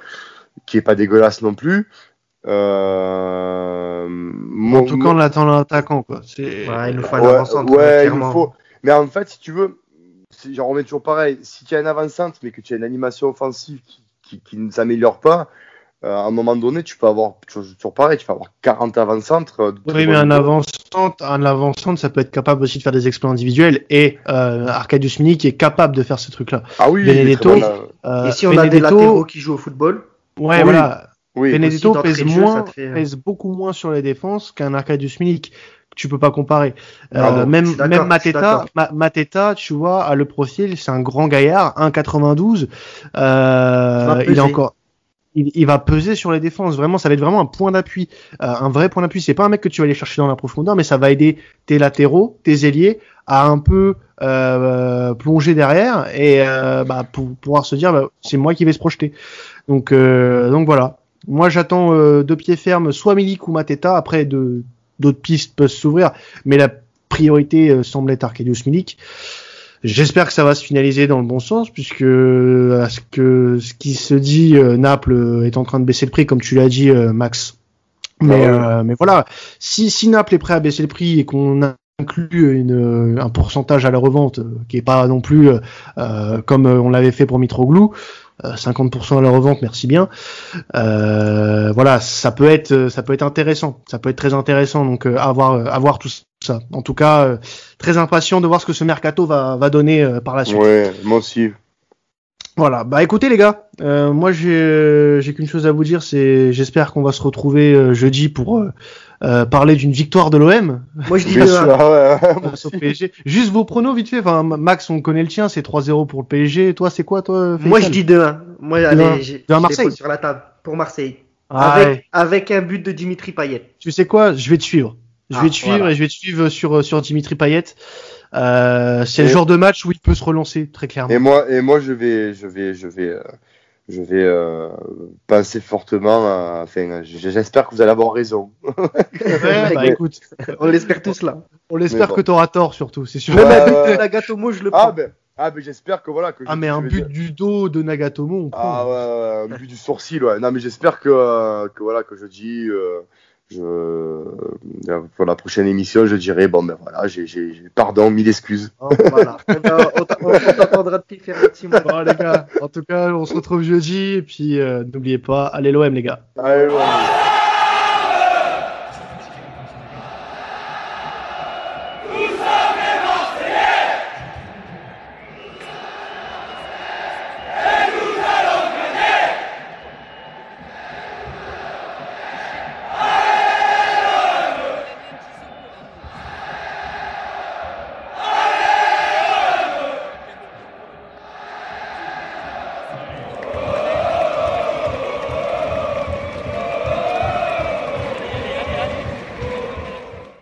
qui est pas dégueulasse non plus. Euh, en tout cas, on attend l'attaquant, quoi. Ouais, il nous faut un ouais, avant ouais, il nous faut. Mais en fait, si tu veux, j'en remets toujours pareil. Si tu as un avant-centre, mais que tu as une animation offensive qui, qui, qui ne s'améliore pas, euh, à un moment donné, tu peux avoir, toujours pareil, tu peux avoir 40 avant-centres. euh, Oui, mais un avant-centre, un avant-centre, ça peut être capable aussi de faire des exploits individuels et euh, Arcadius Milik est capable de faire ce truc-là. Ah oui, il est Benedetto, très bon, euh, Euh, Et si on a des Benedetto- latéraux qui jouent au football, ouais, Oui. voilà. oui, Benedetto pèse jeu, moins, te fait- pèse beaucoup moins sur les défenses qu'un Arcadius Milik. Tu peux pas comparer. Ah Euh, non, même d'accord, même suis Mateta. Ma- Mateta, tu vois, a le profil, c'est un grand gaillard, 1,92. Euh, Il est encore, il, il va peser sur les défenses. Vraiment, ça va être vraiment un point d'appui, euh, un vrai point d'appui. C'est pas un mec que tu vas aller chercher dans la profondeur, mais ça va aider tes latéraux, tes ailiers à un peu euh, plonger derrière et euh, bah, pour pouvoir se dire, bah, c'est moi qui vais se projeter. Donc, euh, donc voilà. Moi, j'attends de pied ferme, soit Milik ou Mateta. Après, de d'autres pistes peuvent s'ouvrir, mais la priorité semble être Arcadius Milik. J'espère que ça va se finaliser dans le bon sens, puisque euh, à ce que ce qui se dit, euh, Naples euh, est en train de baisser le prix, comme tu l'as dit, euh, Max. Mais, Ah ouais. euh, mais voilà, si, si Naples est prêt à baisser le prix et qu'on inclut une, un pourcentage à la revente qui est pas non plus euh, comme on l'avait fait pour Mitroglou, 50% à la revente, merci bien. Euh, voilà, ça peut être, ça peut être intéressant, ça peut être très intéressant. Donc euh, à voir, euh, à voir tout ça. En tout cas, euh, très impatient de voir ce que ce mercato va, va donner euh, par la suite. ouais, moi aussi. Voilà, bah écoutez les gars, euh, moi j'ai euh, j'ai qu'une chose à vous dire, c'est j'espère qu'on va se retrouver euh, jeudi pour euh, euh, parler d'une victoire de l'OM moi je dis Bien deux, sûr, ah ouais, face au aussi. PSG. Juste vos pronos vite fait. Enfin, Max, on connaît le tien, c'est 3-0 pour le PSG. Toi, c'est quoi toi Moi je dis 2-1. Moi, allez, je Marseille. sur la table pour Marseille. Ah, avec, ouais. avec un but de Dimitri Payet. Tu sais quoi Je vais te suivre. Je Ah, vais te suivre voilà. et je vais te suivre sur sur Dimitri Payet. Euh, c'est le genre de match où il peut se relancer très clairement. Et moi, et moi, je vais, je vais, je vais, euh, je vais euh, penser fortement. à- Enfin, j- j'espère que vous allez avoir raison. *laughs* Ouais, bah écoute, On l'espère tous là. on l'espère bon. que t'auras tort surtout, c'est sûr. Même un but de Nagatomo, je le Ah prends. ben, ah ben, j'espère que voilà que. Ah je- mais un but dire- du dos de Nagatomo, on prend. Ah ouais, ouais, un but du sourcil, ouais. Non, mais j'espère que, euh, que voilà que je dis. euh, je, euh, pour la prochaine émission, je dirai bon ben voilà, j'ai, j'ai, j'ai- pardon, mille excuses. Oh, voilà. On *laughs* t'a- on t'a- on t'entendra depuis faire un petit mot. Bon les gars, en tout cas, on se retrouve jeudi et puis euh, n'oubliez pas, allez l'OM les gars. Allez, ouais.